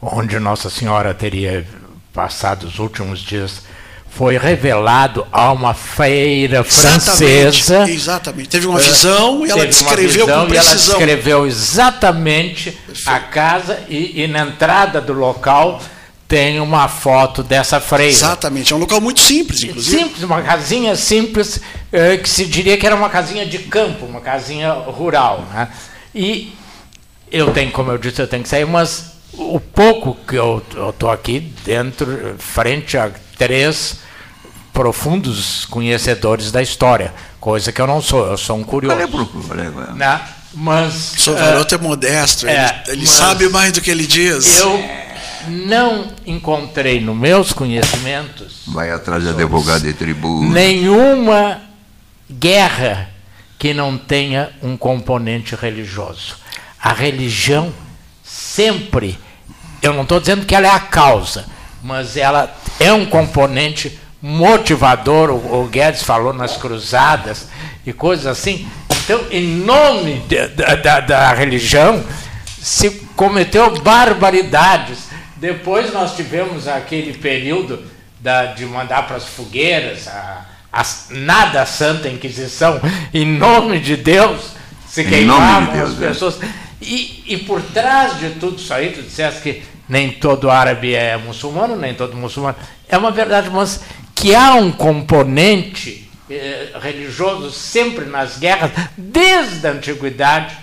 onde Nossa Senhora teria passado os últimos dias foi revelado a uma feira francesa. Exatamente. exatamente. Teve uma visão e ela descreveu visão, com precisão. E ela descreveu exatamente Perfeito. a casa e, e na entrada do local tem uma foto dessa freira. Exatamente, é um local muito simples, inclusive. Simples, uma casinha simples, eh, que se diria que era uma casinha de campo, uma casinha rural. Né? E eu tenho, como eu disse, eu tenho que sair, mas o pouco que eu estou aqui dentro, frente a três profundos conhecedores da história, coisa que eu não sou, eu sou um curioso. Valeu, né? Mas. O senhor Varoto uh, é modesto, é, ele, ele sabe mais do que ele diz. Eu não encontrei nos meus conhecimentos. Vai atrás de advogado de tributo. Nenhuma guerra que não tenha um componente religioso. A religião sempre, eu não estou dizendo que ela é a causa, mas ela é um componente motivador. O, o Guedes falou nas cruzadas e coisas assim. Então, em nome de, da, da religião, se cometeu barbaridades. Depois nós tivemos aquele período da, de mandar para as fogueiras, a, a, nada a Santa Inquisição, em nome de Deus, se queimavam de Deus, as né? pessoas. É. E, e por trás de tudo isso aí, tu disseste que nem todo árabe é muçulmano, nem todo muçulmano. É uma verdade, mas que há um componente eh, religioso sempre nas guerras, desde a antiguidade,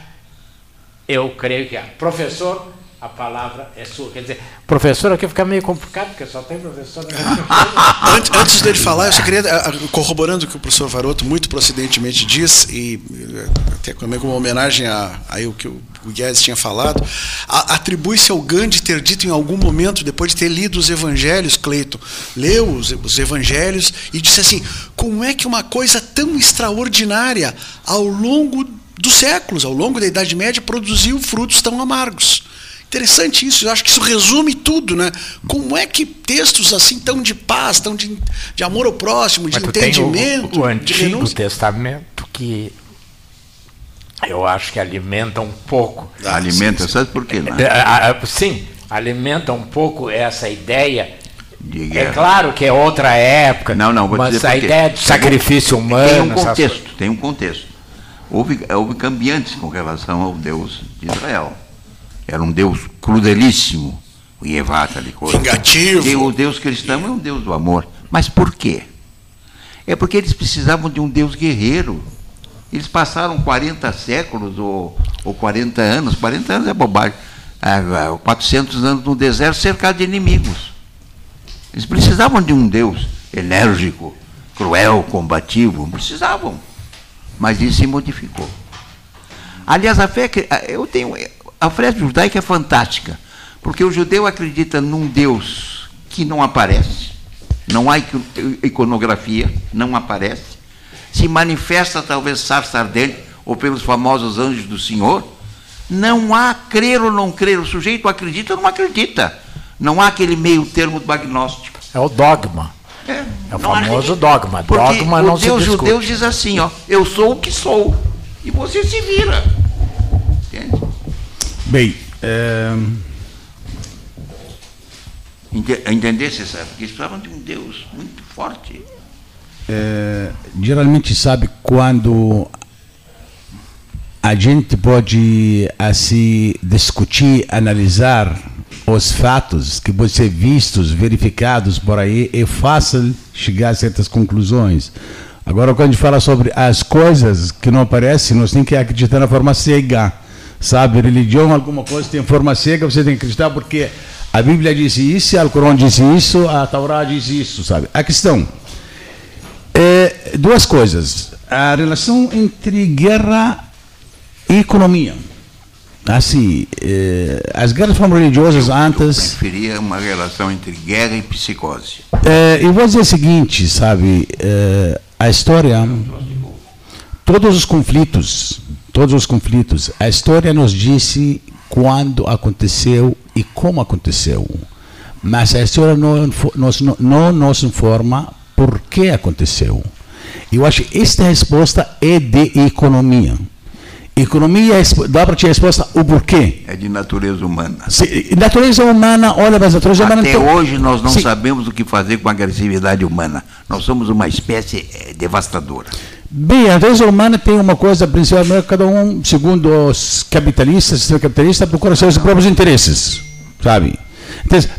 eu creio que há. Professor, a palavra é sua. Quer dizer, professor aqui fica meio complicado, porque só tem professor. antes, antes dele falar, eu só queria, corroborando o que o professor Varoto muito precedentemente diz, e eh, até também como homenagem a, a o que o Guedes tinha falado, atribui-se ao Gandhi ter dito em algum momento, depois de ter lido os evangelhos, Cleiton, leu os, os evangelhos e disse assim: como é que uma coisa tão extraordinária ao longo dos séculos, ao longo da Idade Média, produziu frutos tão amargos? Interessante isso, eu acho que isso resume tudo, né? Como é que textos assim tão de paz, tão de, de amor ao próximo, de Mas entendimento. O, o Antigo Testamento que eu acho que alimenta um pouco. Alimenta, sabe por quê? Né? Sim, alimenta um pouco essa ideia. É claro que é outra época, não, não, mas a ideia de sacrifício humano. Tem um contexto, tem um contexto. Houve, houve cambiantes com relação ao Deus de Israel. Era um Deus crudelíssimo, o Yevata ali. Vingativo. E o Deus cristão é um Deus do amor. Mas por quê? É porque eles precisavam de um Deus guerreiro. Eles passaram 40 séculos ou, ou 40 anos, 40 anos é bobagem, 400 anos no deserto cercado de inimigos. Eles precisavam de um Deus enérgico, cruel, combativo, precisavam. Mas isso se modificou. Aliás, a fé eu tenho a fé judaica é fantástica, porque o judeu acredita num Deus que não aparece, não há iconografia, não aparece se manifesta talvez sarça ardente ou pelos famosos anjos do Senhor, não há crer ou não crer. O sujeito acredita ou não acredita. Não há aquele meio termo do agnóstico. É o dogma. É, é o famoso dogma. Porque dogma não o Deus judeu diz assim, ó, eu sou o que sou. E você se vira. Entende? Bem, é... Entender, César? Porque eles precisavam de um Deus muito forte é, geralmente sabe quando a gente pode assim discutir, analisar os fatos que podem ser vistos, verificados por aí, é fácil chegar a certas conclusões. Agora, quando a gente fala sobre as coisas que não aparecem, nós temos que acreditar na forma cega. Sabe, religião, alguma coisa tem forma cega, você tem que acreditar porque a Bíblia diz isso, a Alcorão diz isso, a Taurá diz isso, sabe? A questão é, duas coisas. A relação entre guerra e economia. Assim, é, as guerras foram religiosas eu, antes. Eu preferia uma relação entre guerra e psicose. É, eu vou dizer o seguinte, sabe? É, a história, todos os conflitos, todos os conflitos, a história nos disse quando aconteceu e como aconteceu. Mas a história não, não, não nos informa por que aconteceu. Eu acho que esta resposta é de economia. Economia é dá para te resposta o porquê. É de natureza humana. Se, natureza humana, olha, mas natureza Até humana. Até hoje nós não Sim. sabemos o que fazer com a agressividade humana. Nós somos uma espécie eh, devastadora. Bem, a natureza humana tem uma coisa principal, cada um, segundo os capitalistas, sistema capitalista, procura seus próprios interesses, sabe?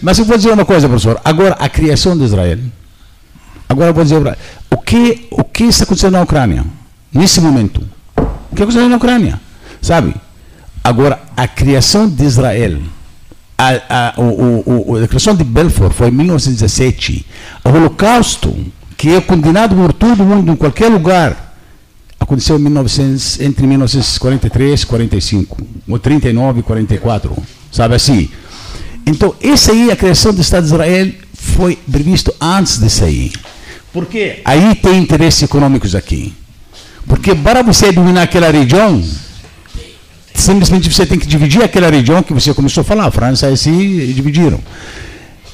Mas eu vou dizer uma coisa, professor. Agora, a criação de Israel Agora eu vou dizer o que o que está acontecendo na Ucrânia nesse momento. O que está acontecendo na Ucrânia, sabe? Agora a criação de Israel, a, a, o, a declaração de Belfort foi em 1917. O Holocausto, que é condenado por todo mundo, em qualquer lugar, aconteceu em 1900, entre 1943 e 45, ou 39 e 44, sabe assim. Então, essa aí, a criação do Estado de Israel, foi previsto antes de sair. Porque aí tem interesses econômicos aqui. Porque para você dominar aquela região, simplesmente você tem que dividir aquela região que você começou a falar. A França e assim dividiram.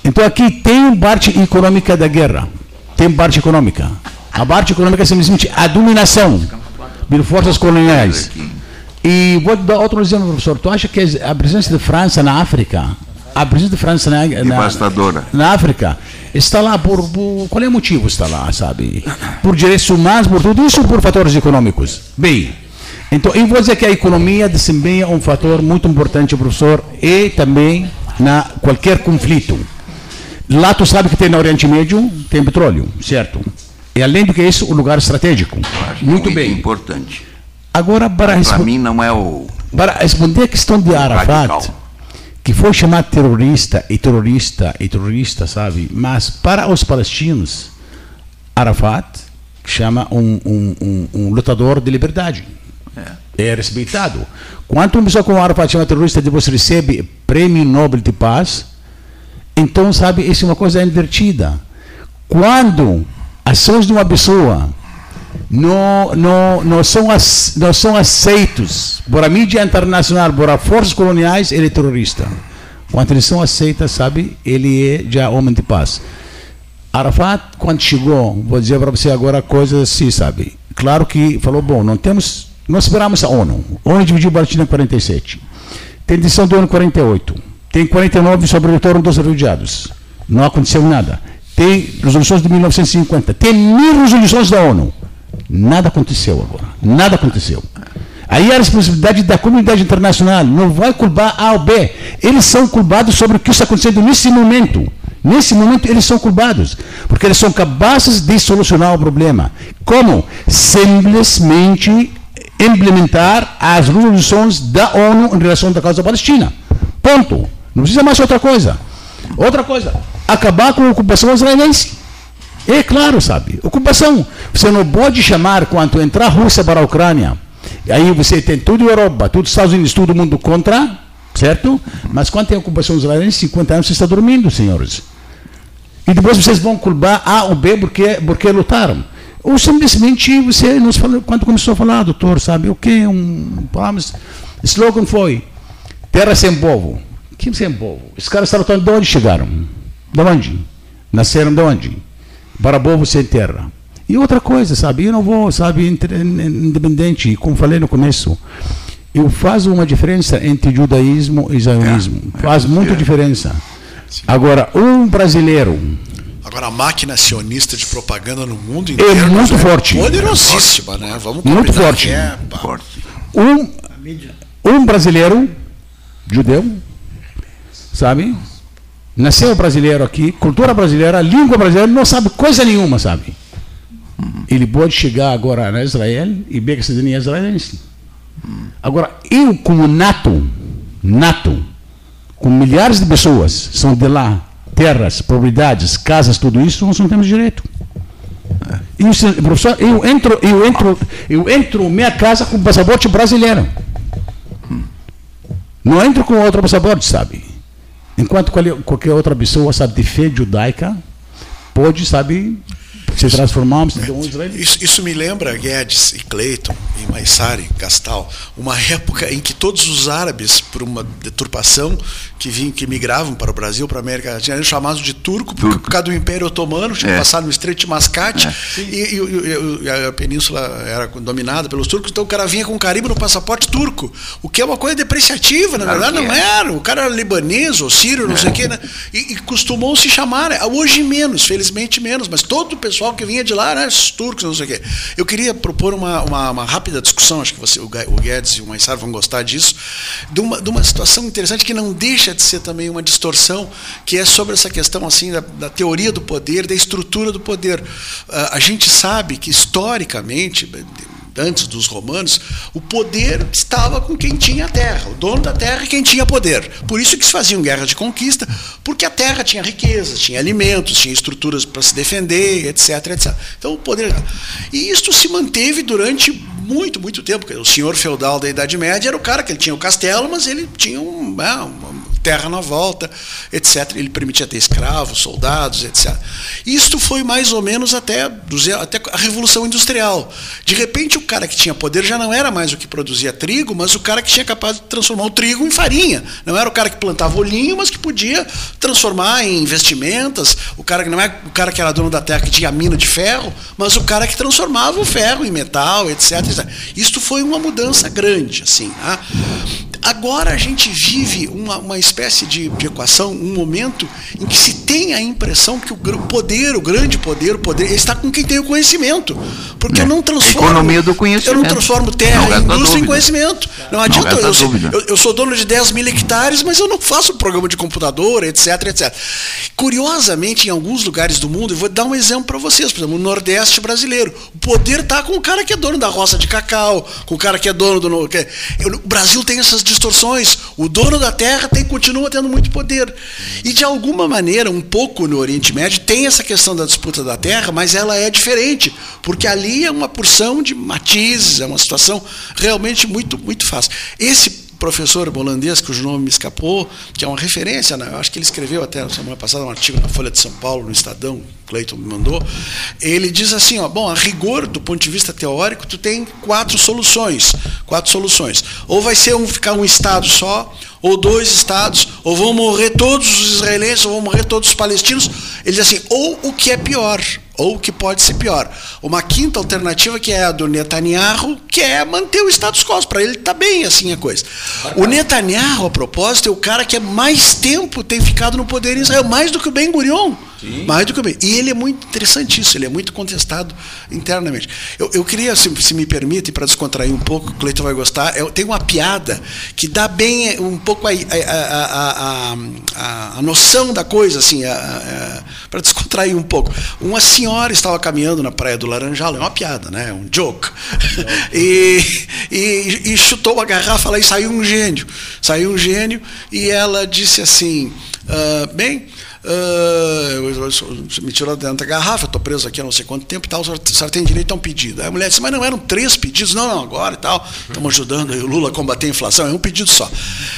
Então aqui tem parte econômica da guerra. Tem parte econômica. A parte econômica é simplesmente a dominação de forças coloniais. E vou dar outro exemplo, professor. Tu acha que a presença de França na África, a presença de França na, na, na África, está lá por, por, Qual é o motivo está lá, sabe? Por direitos humanos, por tudo isso, por fatores econômicos. Bem, então eu vou dizer que a economia desempenha um fator muito importante, professor, e também na qualquer conflito. Lá tu sabe que tem no Oriente Médio, tem petróleo, certo? E além do que isso, o lugar estratégico. Muito bem. importante. Agora, para, para mim não é o. Para responder a questão de Arafat, radical. que foi chamado terrorista e terrorista e terrorista, sabe? Mas para os palestinos, Arafat chama um, um, um, um lutador de liberdade. É. é respeitado. Quando uma pessoa como Arafat chama terrorista, depois recebe prêmio Nobel de Paz, então, sabe, isso é uma coisa invertida. Quando ações de uma pessoa não, não, não, são, não são aceitos por a mídia internacional, por as forças coloniais, ele é terrorista. Quando eles são aceitas, sabe, ele é já homem de paz. Arafat, quando chegou, vou dizer para você agora coisas assim, sabe? Claro que falou, bom, não temos, nós esperamos a ONU. A ONU dividiu o Palestina em 47. Tem decisão do ONU 48. Tem 49 sobre o retorno dos refugiados. Não aconteceu nada. Tem resoluções de 1950. Tem mil resoluções da ONU. Nada aconteceu agora. Nada aconteceu. Aí a responsabilidade da comunidade internacional não vai culpar A ou B. Eles são culpados sobre o que está acontecendo nesse momento. Nesse momento eles são culpados, porque eles são capazes de solucionar o problema. Como? Simplesmente implementar as resoluções da ONU em relação à causa palestina. Ponto. Não precisa mais outra coisa. Outra coisa, acabar com a ocupação israelense. É claro, sabe? Ocupação. Você não pode chamar, quando entrar a Rússia para a Ucrânia, aí você tem a Europa, todos os Estados Unidos, todo mundo contra, certo? Mas quando tem ocupação israelense, 50 anos você está dormindo, senhores. E depois vocês vão culpar A ou B porque, porque lutaram. Ou simplesmente você nos falou, quando começou a falar, doutor, sabe, o que? Um, vamos, slogan foi: terra sem povo. Que sem povo? Os caras estavam de onde chegaram? De onde? Nasceram de onde? Para povo sem terra. E outra coisa, sabe, eu não vou, sabe, independente, como falei no começo, eu faço uma diferença entre judaísmo e zionismo. É, Faz é, muita é. diferença. Sim. Agora, um brasileiro. Agora, a máquina sionista de propaganda no mundo é inteiro é muito forte. Poderosíssima, né? Vamos Muito forte. É, um, um brasileiro, judeu, sabe? Nasceu brasileiro aqui, cultura brasileira, língua brasileira, não sabe coisa nenhuma, sabe? Ele pode chegar agora na Israel e ver que a cidadania é israelense. Agora, eu como nato, nato, com milhares de pessoas, são de lá, terras, propriedades, casas, tudo isso, nós não temos direito. Eu, professor, eu entro, eu entro, eu entro minha casa com passaporte brasileiro. Não entro com outro passaporte, sabe? Enquanto qualquer outra pessoa, sabe, de fé judaica, pode, sabe, se transformarmos em um israelita. Isso, isso, me lembra Guedes e Clayton e Maissari, Castal, uma época em que todos os árabes, por uma deturpação que vinham, que migravam para o Brasil, para a América Latina, eram chamados de turco, porque, por causa do Império Otomano, tinha é. passado no Estreito de Mascate, é. e, e, e, a península era dominada pelos turcos, então o cara vinha com um carimbo no passaporte turco, o que é uma coisa depreciativa, na claro verdade não é. era. O cara era libanês ou sírio, não é. sei o quê, né? e, e costumou se chamar, hoje menos, felizmente menos, mas todo o pessoal que vinha de lá, né, os turcos, não sei o quê. Eu queria propor uma, uma, uma rápida discussão, acho que você, o Guedes e o Maissar vão gostar disso, de uma, de uma situação interessante que não deixa de ser também uma distorção, que é sobre essa questão assim da, da teoria do poder, da estrutura do poder. Uh, a gente sabe que historicamente antes dos romanos, o poder estava com quem tinha a terra, o dono da terra e quem tinha poder. Por isso que se faziam guerras de conquista, porque a terra tinha riqueza, tinha alimentos, tinha estruturas para se defender, etc, etc. Então o poder. E isto se manteve durante muito, muito tempo. O senhor feudal da Idade Média era o cara que ele tinha o castelo, mas ele tinha um, né, terra na volta, etc. Ele permitia ter escravos, soldados, etc. Isto foi mais ou menos até, até a Revolução Industrial. De repente, o cara que tinha poder já não era mais o que produzia trigo, mas o cara que tinha capaz de transformar o trigo em farinha. Não era o cara que plantava olhinho, mas que podia transformar em investimentos. O cara que não é o cara que era dono da terra que tinha mina de ferro, mas o cara que transformava o ferro em metal, etc. etc. Isto foi uma mudança grande, assim. Né? Agora a gente vive uma, uma espécie de, de, equação, um momento em que se tem a impressão que o poder, o grande poder, o poder, está com quem tem o conhecimento. Porque é. eu não transformo. A economia do conhecimento. Eu não transformo terra não, em indústria em conhecimento. Não adianta. Não, eu, eu, eu, sou dono de 10 mil hectares, mas eu não faço programa de computador, etc, etc. Curiosamente, em alguns lugares do mundo, eu vou dar um exemplo para vocês, por exemplo, no Nordeste brasileiro. O poder está com o cara que é dono da roça de cacau, com o cara que é dono do. Que, o Brasil tem essas distorções. O dono da terra tem, continua tendo muito poder. E de alguma maneira, um pouco no Oriente Médio, tem essa questão da disputa da terra, mas ela é diferente, porque ali é uma porção de matizes, é uma situação realmente muito, muito fácil. Esse professor holandês, cujo nome me escapou, que é uma referência, né? acho que ele escreveu até na semana passada um artigo na Folha de São Paulo, no Estadão, Cleiton me mandou, ele diz assim, ó, bom, a rigor, do ponto de vista teórico, tu tem quatro soluções, quatro soluções. Ou vai ser um, ficar um estado só, ou dois estados, ou vão morrer todos os israelenses, ou vão morrer todos os palestinos. Ele diz assim, ou o que é pior, ou o que pode ser pior. Uma quinta alternativa que é a do Netanyahu, que é manter o status quo, para ele está bem assim a coisa. O Netanyahu, a propósito, é o cara que é mais tempo tem ficado no poder em Israel, mais do que o Ben Gurion. Sim. Mais do que o bem. E ele é muito interessante isso, ele é muito contestado internamente. Eu, eu queria, se, se me permite, para descontrair um pouco, o Cleiton vai gostar, eu, tem uma piada que dá bem eh, um pouco a, a, a, a, a noção da coisa, assim, para descontrair um pouco. Uma senhora estava caminhando na praia do Laranjal, é uma piada, né? É um joke. e, e, e chutou uma garrafa lá e saiu um gênio. Saiu um gênio e ela disse assim: uh, bem. Uh, me tirou dentro da garrafa, estou preso aqui há não sei quanto tempo e tal, a senhora tem direito a um pedido. Aí a mulher disse, mas não eram três pedidos, não, não, agora e tal, estamos ajudando o Lula a combater a inflação, é um pedido só.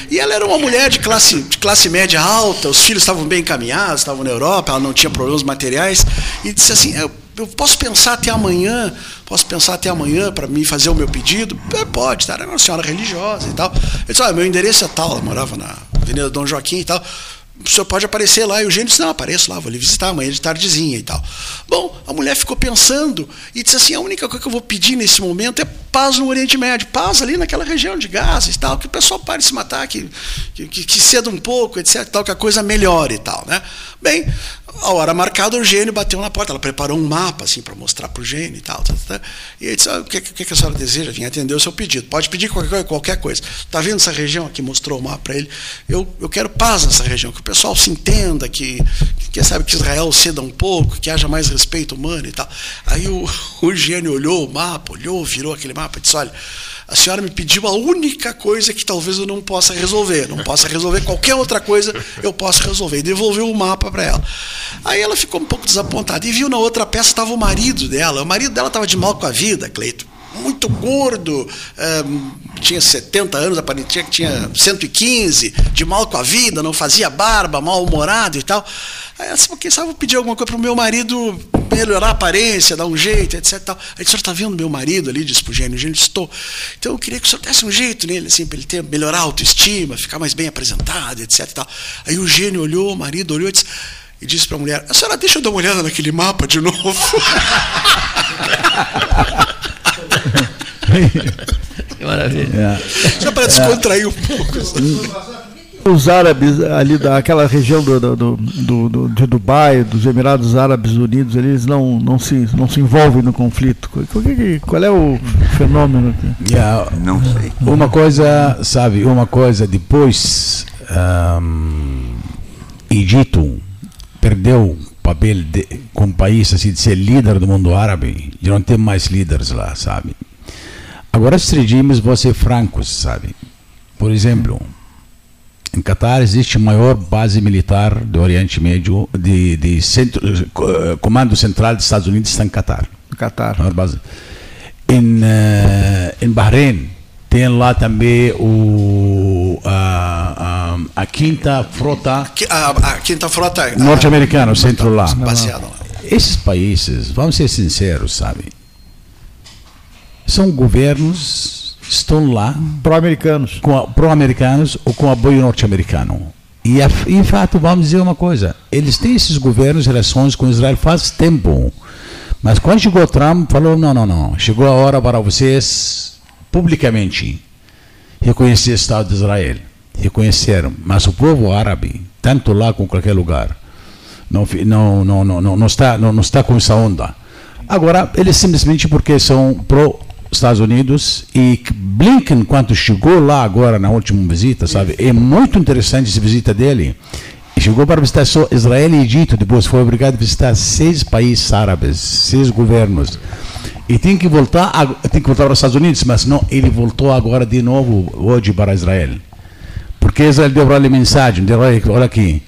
E ela era uma mulher de classe, de classe média alta, os filhos estavam bem encaminhados, estavam na Europa, ela não tinha problemas materiais, e disse assim, eu, eu posso pensar até amanhã, posso pensar até amanhã para me fazer o meu pedido? É, pode, tá? era uma senhora religiosa e tal. Eu disse, ah, meu endereço é tal, ela morava na Avenida Dom Joaquim e tal o senhor pode aparecer lá. E o gênio disse, não, apareço lá, vou lhe visitar amanhã de tardezinha e tal. Bom, a mulher ficou pensando e disse assim, a única coisa que eu vou pedir nesse momento é paz no Oriente Médio, paz ali naquela região de Gaza e tal, que o pessoal pare de se matar, que, que, que ceda um pouco, etc, tal, que a coisa melhore e tal, né? Bem, a hora marcada, o gênio bateu na porta. Ela preparou um mapa assim para mostrar para o gênio e tal. tal, tal. E ele disse: ah, o, que, que, que, a senhora deseja? Vim atender o seu pedido. Pode pedir qualquer, qualquer coisa. Está vendo essa região aqui? Mostrou o mapa para ele. Eu, eu quero paz nessa região, que o pessoal se entenda, que, que sabe que Israel ceda um pouco, que haja mais respeito humano e tal. Aí o, o gênio olhou o mapa, olhou, virou aquele mapa e disse: olha a senhora me pediu a única coisa que talvez eu não possa resolver. Não possa resolver qualquer outra coisa, eu posso resolver. E devolveu o mapa para ela. Aí ela ficou um pouco desapontada. E viu na outra peça estava o marido dela. O marido dela estava de mal com a vida, Cleito. Muito gordo, um, tinha 70 anos, aparentemente tinha 115, de mal com a vida, não fazia barba, mal-humorado e tal. Aí ela disse, quem sabe eu pedir alguma coisa para o meu marido melhorar a aparência, dar um jeito, etc. Tal. Aí o senhor está vendo meu marido ali, disse para o gênio, o gênio estou. Então eu queria que o senhor desse um jeito nele, assim, para ele ter, melhorar a autoestima, ficar mais bem apresentado, etc. Tal. Aí o gênio olhou, o marido olhou e disse, e disse para a mulher, a senhora deixa eu dar uma olhada naquele mapa de novo. que maravilha. É. Só para descontrair um pouco. Os árabes ali daquela região do, do, do, do, de Dubai, dos Emirados Árabes Unidos, eles não, não, se, não se envolvem no conflito. Qual, qual é o fenômeno? Yeah, não sei. Uma coisa, sabe, uma coisa, depois um, Egito perdeu papel de, como país assim, de ser líder do mundo árabe, de não ter mais líderes lá, sabe? Agora, esses regimes vão ser francos, sabe? Por exemplo, em Catar existe a maior base militar do Oriente Médio, de, de centro, uh, comando central dos Estados Unidos está em Catar. Catar. Maior base. Em, uh, em Bahrein, tem lá também o, a, a, a quinta frota. A, a quinta frota norte-americana, o centro lá. Baseado lá. Esses países, vamos ser sinceros, sabe? São governos estão lá pró-americanos, pró-americanos ou com apoio norte-americano. E, em fato, vamos dizer uma coisa: eles têm esses governos, relações com Israel faz tempo. Mas quando chegou Trump, falou: não, não, não, chegou a hora para vocês publicamente reconhecer o Estado de Israel. Reconheceram, mas o povo árabe, tanto lá como qualquer lugar, não, não, não, não, não, está, não, não está com essa onda. Agora, eles simplesmente porque são pro Estados Unidos e Blinken, quando chegou lá agora na última visita, sabe, é muito interessante essa visita dele. Chegou para visitar só Israel e Egito, depois foi obrigado a visitar seis países árabes, seis governos. E tem que voltar, tem que voltar para os Estados Unidos, mas não, ele voltou agora de novo hoje para Israel. Porque Israel deu para ele mensagem, deu, olha aqui,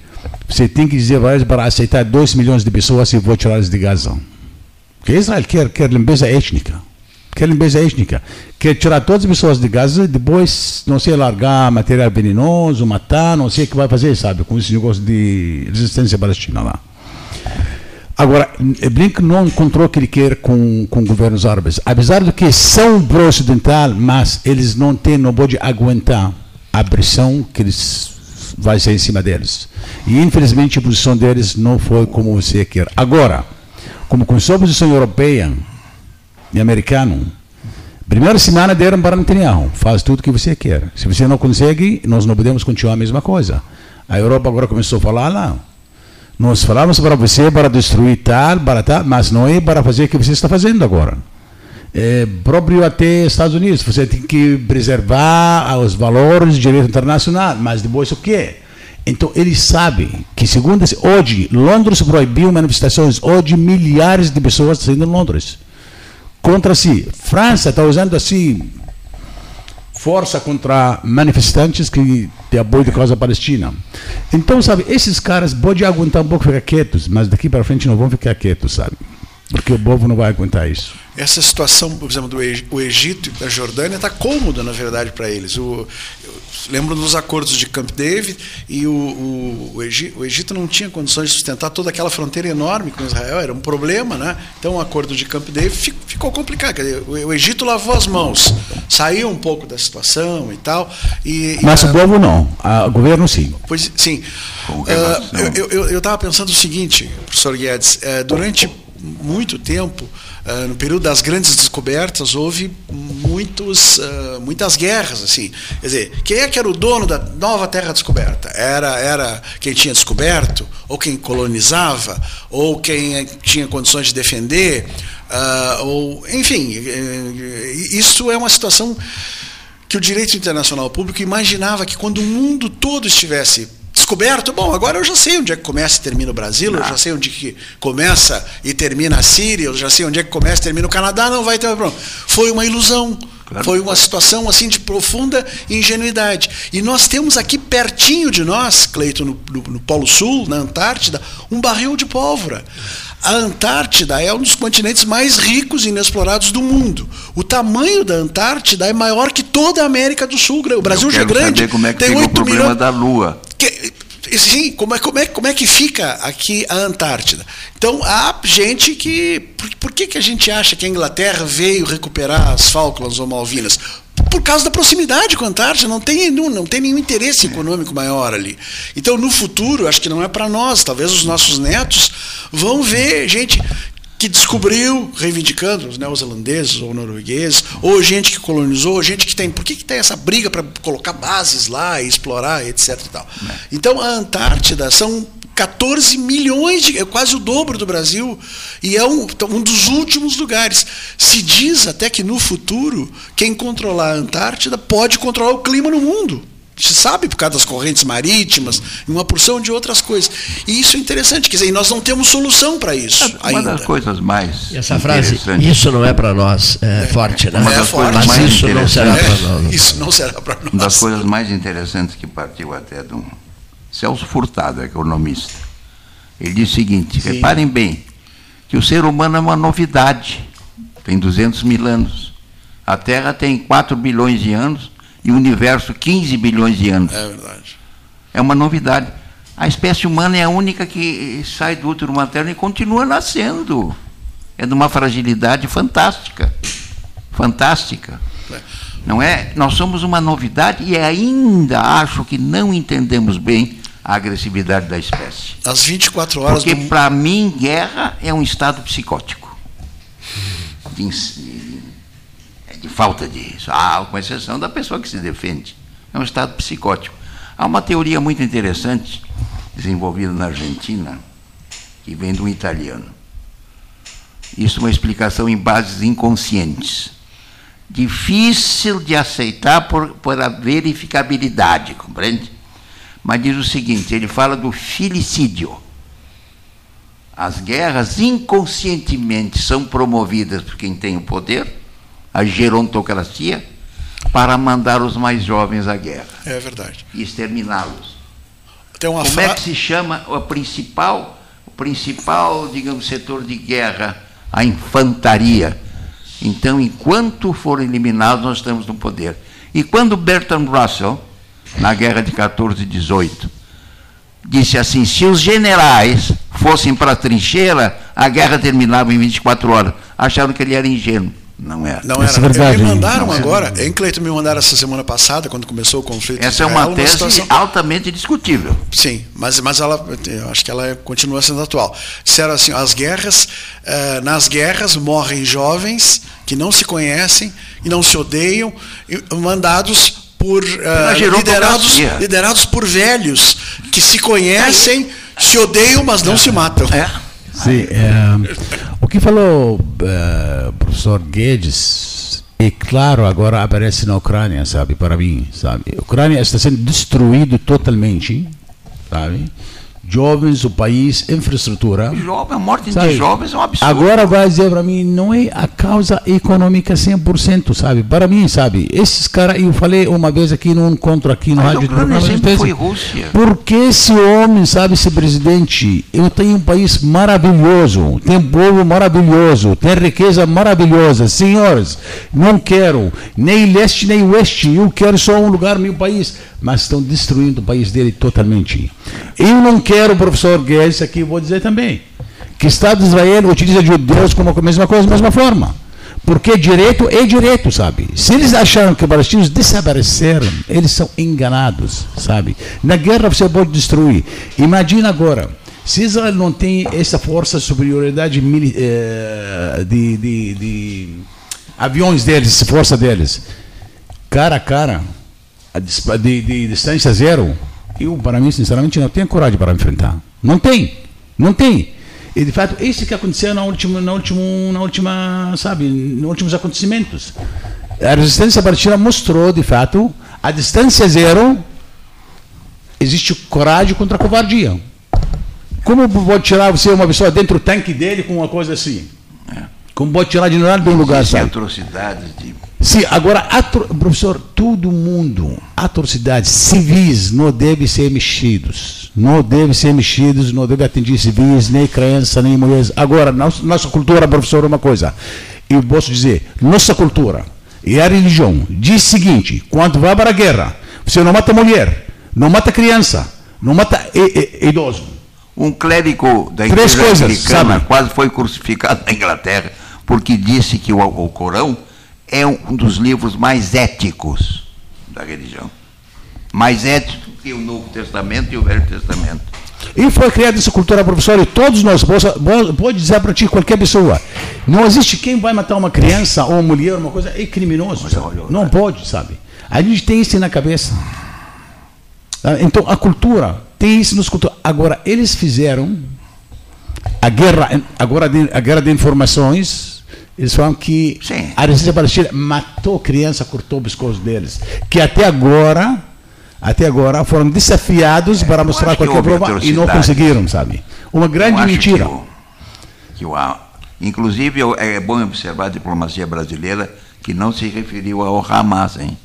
você tem que dizer para para aceitar 2 milhões de pessoas e vou tirar eles de Gaza. Porque Israel quer, quer limpeza étnica. Quer limpeza étnica. Quer tirar todas as pessoas de Gaza, depois, não sei, largar material venenoso, matar, não sei o que vai fazer, sabe, com esse negócio de resistência palestina lá. Agora, Blinken não encontrou o que ele quer com, com governos árabes. Apesar de que são pró-ocidental, mas eles não têm, não podem aguentar a pressão que eles vai ser em cima deles. E infelizmente a posição deles não foi como você quer. Agora, como com sua posição europeia e americano, primeira semana deram para Netanyahu, faz tudo o que você quer. Se você não consegue, nós não podemos continuar a mesma coisa. A Europa agora começou a falar lá, nós falamos para você para destruir tal, para tal, mas não é para fazer o que você está fazendo agora. É próprio até Estados Unidos, você tem que preservar os valores do direito internacional, mas depois o quê? Então eles sabem que segundo hoje Londres proibiu manifestações, hoje milhares de pessoas estão saindo em Londres contra si. França está usando assim força contra manifestantes que têm apoio de causa palestina. Então, sabe, esses caras podem aguentar um pouco ficar quietos, mas daqui para frente não vão ficar quietos, sabe? Porque o povo não vai aguentar isso. Essa situação, por exemplo, do Egito e da Jordânia está cômoda, na verdade, para eles. O, lembro dos acordos de Camp David e o, o, o, Egito, o, Egito, não tinha condições de sustentar toda aquela fronteira enorme com Israel, era um problema, né? Então o acordo de Camp David ficou complicado. Dizer, o, Egito lavou as mãos, saiu um pouco da situação e tal. E, Mas e, o povo não, o governo sim. Pois sim. Uh, eu estava pensando o seguinte, professor Guedes, uh, durante muito tempo, uh, no período das grandes descobertas, houve muitos, uh, muitas guerras. assim. Quer dizer, quem é que era o dono da nova terra descoberta? Era, era quem tinha descoberto, ou quem colonizava, ou quem tinha condições de defender, uh, ou, enfim, isso é uma situação que o direito internacional público imaginava que quando o mundo todo estivesse descoberto, bom, agora eu já sei onde é que começa e termina o Brasil, eu já sei onde que começa e termina a Síria, eu já sei onde é que começa e termina o Canadá, não vai ter problema. Foi uma ilusão. Claro. Foi uma situação assim de profunda ingenuidade. E nós temos aqui pertinho de nós, Cleito, no, no, no Polo Sul, na Antártida, um barril de pólvora. A Antártida é um dos continentes mais ricos e inexplorados do mundo. O tamanho da Antártida é maior que toda a América do Sul. O Brasil já é grande. Saber como é que tem o problema milhões... da Lua. Que, sim, como é, como, é, como é que fica aqui a Antártida? Então, há gente que. Por, por que, que a gente acha que a Inglaterra veio recuperar as Falklands ou Malvinas? por causa da proximidade com a Antártida, não tem, não, não tem nenhum interesse econômico maior ali. Então, no futuro, acho que não é para nós, talvez os nossos netos vão ver gente que descobriu, reivindicando os neozelandeses ou noruegueses, ou gente que colonizou, gente que tem. Por que, que tem essa briga para colocar bases lá e explorar, etc. E tal? É. Então a Antártida são 14 milhões de. é quase o dobro do Brasil. E é um, então, um dos últimos lugares. Se diz até que no futuro, quem controlar a Antártida pode controlar o clima no mundo. Se sabe por causa das correntes marítimas e uma porção de outras coisas. E isso é interessante, quer dizer, nós não temos solução para isso. Uma ainda. das coisas mais. E essa frase, isso não é para nós, é, é, forte, né? Uma das é coisas forte, mais isso não será para nós. Isso não será para nós. Uma das coisas mais interessantes que partiu até do Celso Furtado, economista. Ele diz o seguinte: Sim. reparem bem, que o ser humano é uma novidade, tem 200 mil anos. A Terra tem 4 bilhões de anos e o universo 15 bilhões de anos. É verdade. É uma novidade. A espécie humana é a única que sai do útero materno e continua nascendo. É de uma fragilidade fantástica. Fantástica. É. Não é? Nós somos uma novidade e ainda acho que não entendemos bem a agressividade da espécie. Às 24 horas Porque do... para mim guerra é um estado psicótico. De, de falta disso. Ah, com exceção da pessoa que se defende. É um estado psicótico. Há uma teoria muito interessante, desenvolvida na Argentina, que vem de um italiano. Isso é uma explicação em bases inconscientes. Difícil de aceitar por, por a verificabilidade, compreende? Mas diz o seguinte: ele fala do filicídio. As guerras inconscientemente são promovidas por quem tem o poder a gerontocracia para mandar os mais jovens à guerra. É verdade. E exterminá-los. Como fra... é que se chama o principal, o principal, digamos, setor de guerra? A infantaria. Então, enquanto forem eliminados, nós estamos no poder. E quando Bertrand Russell, na guerra de 14 e 18, disse assim: se os generais fossem para a trincheira, a guerra terminava em 24 horas. Acharam que ele era ingênuo. Não era. Não era. É verdade, me mandaram não agora, em Cleiton me mandaram essa semana passada, quando começou o conflito. Essa é uma tese uma situação... altamente discutível. Sim, mas, mas ela, eu acho que ela continua sendo atual. Disseram assim, as guerras, eh, nas guerras morrem jovens que não se conhecem e não se odeiam, mandados por uh, liderados, liderados por velhos que se conhecem, se odeiam, mas não se matam. É. Sim, é, o que falou uh, professor Guedes é claro agora aparece na Ucrânia, sabe, para mim, sabe. A Ucrânia está sendo destruído totalmente, sabe jovens, o país, infraestrutura. Jovem, a morte sabe? de jovens é um absurdo. Agora vai dizer para mim, não é a causa econômica 100%, sabe? Para mim, sabe? Esses caras, eu falei uma vez aqui num encontro aqui no Mas rádio. Foi Rússia. Porque esse homem, sabe, esse presidente, eu tenho um país maravilhoso, tem um povo maravilhoso, tem riqueza maravilhosa. Senhores, não quero nem leste nem oeste, eu quero só um lugar no meu país mas estão destruindo o país dele totalmente. Eu não quero, professor Guedes, aqui vou dizer também, que o Estado de Israel utiliza judeus como a mesma coisa, mesma forma. Porque direito é direito, sabe? Se eles acharam que os palestinos desapareceram, eles são enganados, sabe? Na guerra você pode destruir. Imagina agora, se Israel não tem essa força de superioridade eh, de, de, de aviões deles, força deles, cara a cara, de, de distância zero, eu, para mim, sinceramente, não tenho coragem para enfrentar. Não tem. Não tem. E, de fato, isso que aconteceu na última, na última, na última sabe, nos últimos acontecimentos. A resistência palestina mostrou, de fato, a distância zero, existe coragem contra a covardia. Como pode tirar você uma pessoa dentro do tanque dele com uma coisa assim? Como pode tirar de nada de um lugar, sabe? atrocidades de Sim, agora, professor, todo mundo, atrocidades civis não devem ser mexidos. Não devem ser mexidos, não devem atingir civis, nem criança, nem mulheres. Agora, nossa, cultura, professor, é uma coisa. Eu posso dizer, nossa cultura e a religião diz o seguinte: quando vai para a guerra, você não mata mulher, não mata criança, não mata idoso. Um clérigo da igreja americana quase foi crucificado na Inglaterra porque disse que o, o Corão é um dos livros mais éticos da religião. Mais ético que o Novo Testamento e o Velho Testamento. E foi criada essa cultura, professor, e todos nós, pode dizer para ti, qualquer pessoa, não existe quem vai matar uma criança ou uma mulher, uma coisa, é criminoso. Olha, olha, olha. Não pode, sabe? A gente tem isso na cabeça. Ah, então, a cultura tem isso nos cultura. Agora, eles fizeram a guerra, agora a guerra de informações, eles falam que Sim. a resistência palestina matou criança, cortou o pescoço deles. Que até agora até agora foram desafiados é, para mostrar qualquer prova e não conseguiram, sabe? Uma grande mentira. Que o, que o, inclusive, é bom observar a diplomacia brasileira que não se referiu ao Hamas, hein?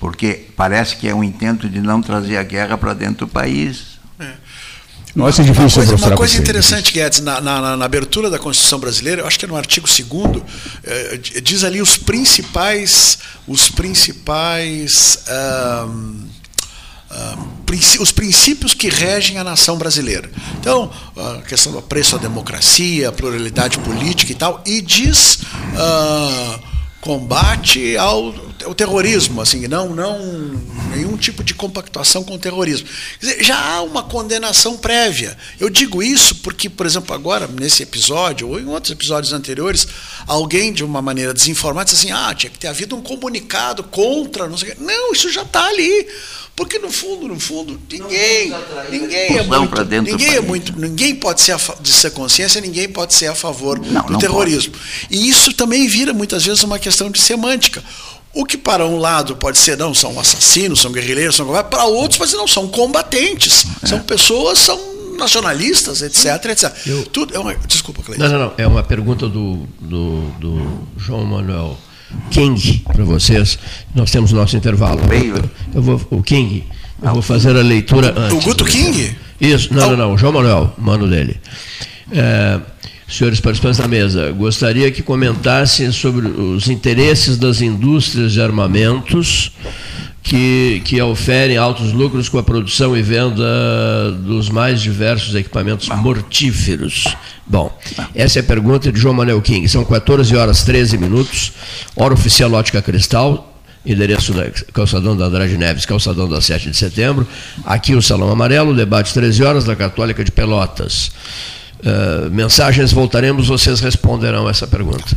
Porque parece que é um intento de não trazer a guerra para dentro do país. É. Nossa, é difícil uma coisa, uma coisa interessante, Guedes, na, na, na, abertura da Constituição Brasileira, eu acho que é no artigo 2 eh, diz ali os principais, os principais os princípios que regem a nação brasileira. Então, a questão do apreço à democracia, a pluralidade política e tal, e diz. Uh, combate ao, ao, terrorismo, assim, não, não nenhum tipo de compactuação com o terrorismo. Dizer, já há uma condenação prévia. Eu digo isso porque, por exemplo, agora, nesse episódio, ou em outros episódios anteriores, alguém, de uma maneira desinformada, disse assim: ah, tinha que ter havido um comunicado contra, não sei. Não, isso já está ali. Porque no fundo, no fundo, ninguém, ninguém é muito, ninguém é muito, ninguém pode ser a, de ser consciência, ninguém pode ser a favor não, do não terrorismo. Pode. E isso também vira muitas vezes uma questão de semântica. O que para um lado pode ser não são assassinos, são guerrilheiros, são para outros pode ser não são combatentes, é. são pessoas, são nacionalistas, etc, etc. Eu, Tudo é uma, desculpa, Cleiton. Não, não, não, é uma pergunta do, do, do João Manuel King para vocês. Nós temos o nosso intervalo. Eu, vou, o King, eu vou fazer a leitura antes. O Guto King? Isso, não, não, não, o João Manuel, mano dele. É, senhores participantes da mesa, gostaria que comentassem sobre os interesses das indústrias de armamentos que, que oferem altos lucros com a produção e venda dos mais diversos equipamentos mortíferos. Bom, essa é a pergunta de João Manuel King. São 14 horas 13 minutos, hora oficial Ótica Cristal, endereço da Calçadão da Andrade Neves, Calçadão da 7 de setembro. Aqui o Salão Amarelo, debate 13 horas da Católica de Pelotas. Uh, mensagens voltaremos, vocês responderão essa pergunta.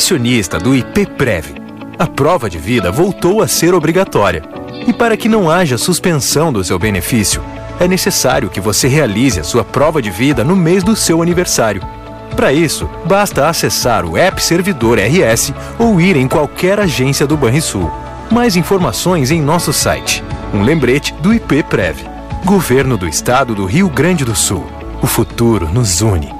pensionista do IPPREV. A prova de vida voltou a ser obrigatória. E para que não haja suspensão do seu benefício, é necessário que você realize a sua prova de vida no mês do seu aniversário. Para isso, basta acessar o App Servidor RS ou ir em qualquer agência do Banrisul. Mais informações em nosso site. Um lembrete do IPPREV. Governo do Estado do Rio Grande do Sul. O futuro nos une.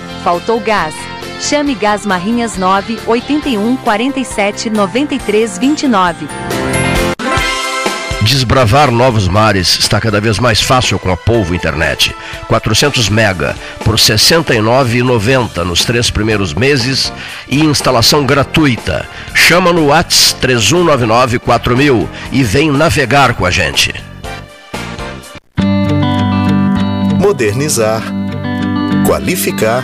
Faltou gás? Chame Gás Marrinhas 9 81 47 93 29. Desbravar novos mares está cada vez mais fácil com a Polvo Internet. 400 mega por R$ 69,90 nos três primeiros meses e instalação gratuita. Chama no Whats 3199 4000 e vem navegar com a gente. Modernizar, qualificar,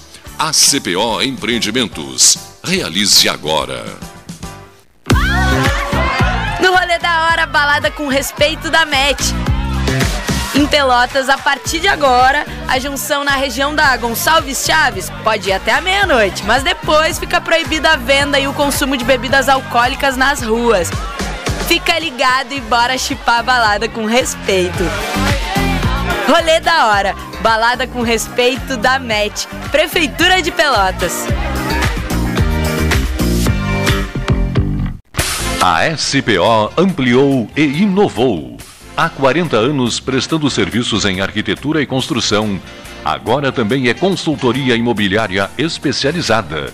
ACPO Empreendimentos. Realize agora. No rolê da hora, balada com respeito da MET. Em Pelotas, a partir de agora, a junção na região da Gonçalves Chaves pode ir até a meia-noite, mas depois fica proibida a venda e o consumo de bebidas alcoólicas nas ruas. Fica ligado e bora chipar a balada com respeito. Rolê da hora, balada com respeito da MET, Prefeitura de Pelotas. A SPO ampliou e inovou. Há 40 anos prestando serviços em arquitetura e construção. Agora também é consultoria imobiliária especializada.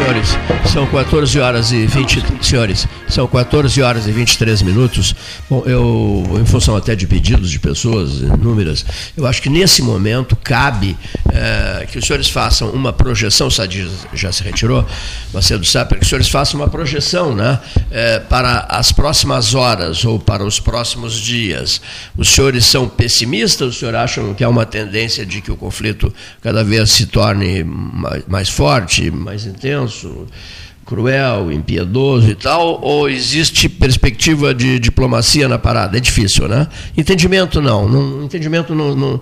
Senhores, são 14 horas e 20, senhores, são 14 horas e 23 minutos. Bom, eu, em função até de pedidos de pessoas inúmeras, eu acho que nesse momento cabe é, que os senhores façam uma projeção, o Sadi já se retirou, Macedo Sapper, que os senhores façam uma projeção né, é, para as próximas horas ou para os próximos dias. Os senhores são pessimistas? Os senhores acham que há uma tendência de que o conflito cada vez se torne mais forte, mais intenso? Cruel, impiedoso e tal, ou existe perspectiva de diplomacia na parada? É difícil, né? Entendimento não. não entendimento não, não,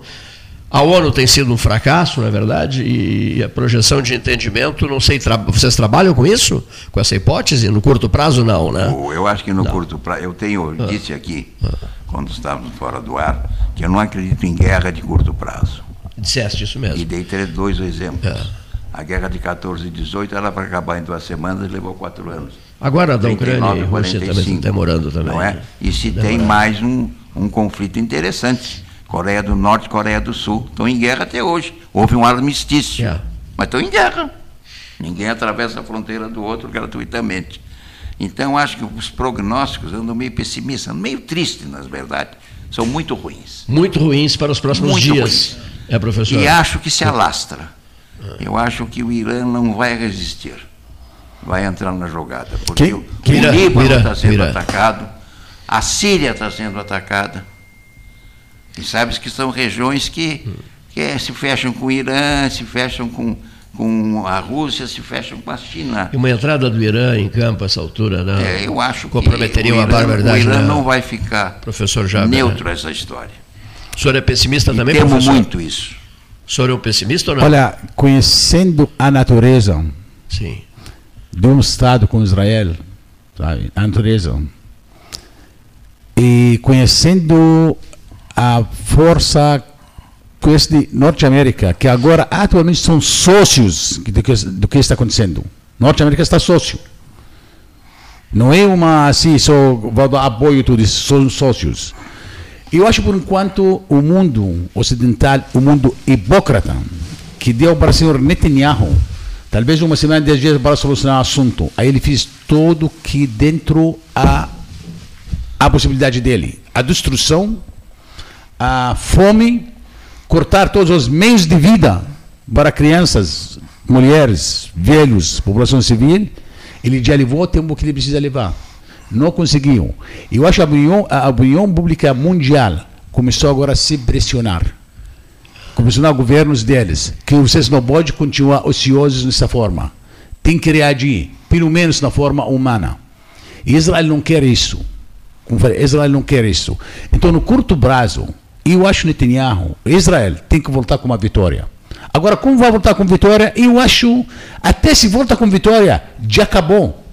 A ONU tem sido um fracasso, não é verdade? E a projeção de entendimento, não sei, tra... vocês trabalham com isso? Com essa hipótese? No curto prazo, não, né? Eu acho que no não. curto prazo. Eu tenho, ah. disse aqui, ah. quando estávamos fora do ar, que eu não acredito em guerra de curto prazo. Disseste isso mesmo. E dei dois exemplos. É. A guerra de 14 e 18 era para acabar em duas semanas e levou quatro anos. Agora da Ucrânia e Rússia também demorando também. Não é? E se demorando. tem mais um, um conflito interessante. Coreia do Norte e Coreia do Sul estão em guerra até hoje. Houve um armistício, yeah. mas estão em guerra. Ninguém atravessa a fronteira do outro gratuitamente. Então, acho que os prognósticos andam meio pessimistas, meio tristes, na verdade. São muito ruins. Muito ruins para os próximos muito dias. Ruins. É, professor. E acho que se alastra. Eu acho que o Irã não vai resistir. Vai entrar na jogada. Porque Quem? o, o Líbano está sendo atacado, a Síria está sendo atacada. E sabes que são regiões que, que é, se fecham com o Irã, se fecham com, com a Rússia, se fecham com a China. E uma entrada do Irã em campo a essa altura, não? É, eu acho comprometeria que uma barbaridade. O Irã não vai ficar professor Jaber, neutro né? essa história. O senhor é pessimista e também, temo professor? muito isso. O senhor é um pessimista ou não? Olha, conhecendo a natureza Sim. de um Estado como Israel, sabe? a natureza, e conhecendo a força de Norte-América, que agora atualmente são sócios do que, do que está acontecendo. Norte-América está sócio. Não é uma assim, só vou dar apoio tudo isso, são sócios. Eu acho, por enquanto, o mundo ocidental, o mundo hipócrita, que deu para o senhor Netanyahu, talvez uma semana, dez dias para solucionar o assunto. Aí ele fez tudo que dentro a, a possibilidade dele. A destruição, a fome, cortar todos os meios de vida para crianças, mulheres, velhos, população civil, ele já levou o tempo que ele precisa levar. Não conseguiu. Eu acho que a opinião, a opinião pública mundial começou agora a se pressionar. Começou governos deles, que vocês não podem continuar ociosos dessa forma. Tem que reagir, pelo menos na forma humana. Israel não quer isso. Israel não quer isso. Então, no curto prazo, eu acho Netanyahu, Israel, tem que voltar com uma vitória. Agora, como vai voltar com vitória? Eu acho, até se volta com vitória, já acabou.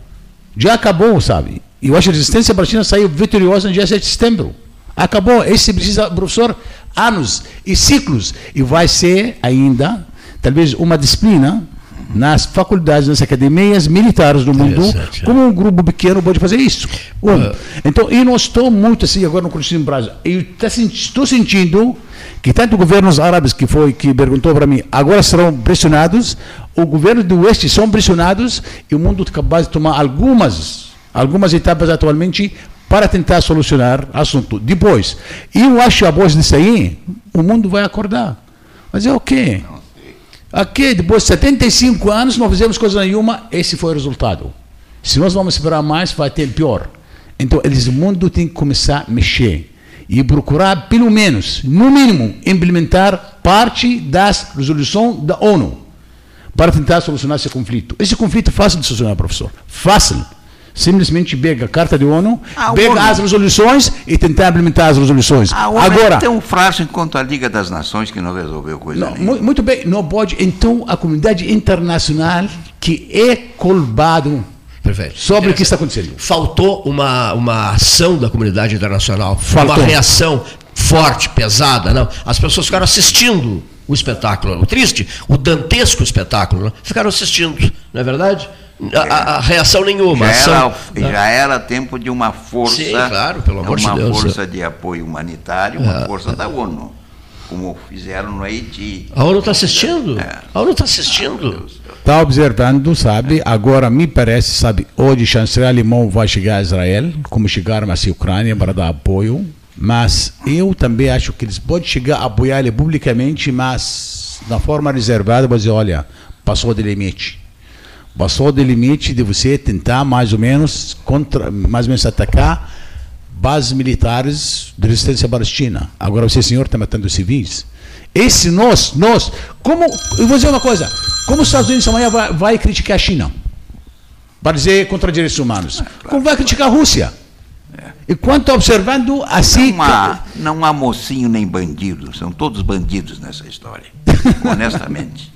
Já acabou, sabe? Eu acho que a resistência palestina saiu vitoriosa no dia 7 de setembro. Acabou. Esse precisa, professor, anos e ciclos. E vai ser ainda, talvez, uma disciplina nas faculdades, nas academias militares do mundo, como um grupo pequeno pode fazer isso. Um. Uh. Então, eu não estou muito assim agora no Constituição Brasil. Eu tá estou sentindo que tanto governos árabes que foi que perguntou para mim, agora serão pressionados, o governo do Oeste são pressionados e o mundo é capaz de tomar algumas algumas etapas atualmente para tentar solucionar assunto. Depois, eu acho que após disso aí, o mundo vai acordar. Mas é o quê? Aqui, depois de 75 anos, não fizemos coisa nenhuma, esse foi o resultado. Se nós vamos esperar mais, vai ter pior. Então, eles, o mundo tem que começar a mexer e procurar, pelo menos, no mínimo, implementar parte das resoluções da ONU para tentar solucionar esse conflito. Esse conflito é fácil de solucionar, professor. Fácil simplesmente pega a Carta de ONU, a pega ONU. as resoluções e tentar implementar as resoluções. A ONU Agora, é tão frágil quanto a Liga das Nações que não resolveu coisa não, nenhuma. Muito bem, não pode. Então, a comunidade internacional que é colbado Perfeito. sobre o que está acontecendo. Faltou uma, uma ação da comunidade internacional, Faltou. uma reação forte, pesada. Não. As pessoas ficaram assistindo o espetáculo. O triste, o dantesco espetáculo. Não? Ficaram assistindo, não é verdade? A, a, reação nenhuma. Já, ação, era, já era tempo de uma força. Sim, claro, pelo amor de Deus. Uma força de apoio humanitário, uma é, força da ONU, como fizeram no Haiti. A ONU está assistindo? É. A ONU está assistindo. Está observando, sabe? Agora me parece, sabe, hoje o chanceler alemão vai chegar a Israel, como chegaram a Ucrânia para dar apoio. Mas eu também acho que eles podem chegar a apoiar ele publicamente, mas na forma reservada, vou dizer, olha, passou de limite Passou do limite de você tentar mais ou menos contra, mais ou menos atacar bases militares de resistência palestina. Agora você, senhor, está matando civis. Esse nós, nós, como, eu vou dizer uma coisa, como os Estados Unidos amanhã vai, vai criticar a China? Para dizer contra direitos humanos. É, claro, como vai criticar a Rússia? É. Enquanto está observando assim. Não há, não há mocinho nem bandido, são todos bandidos nessa história. honestamente.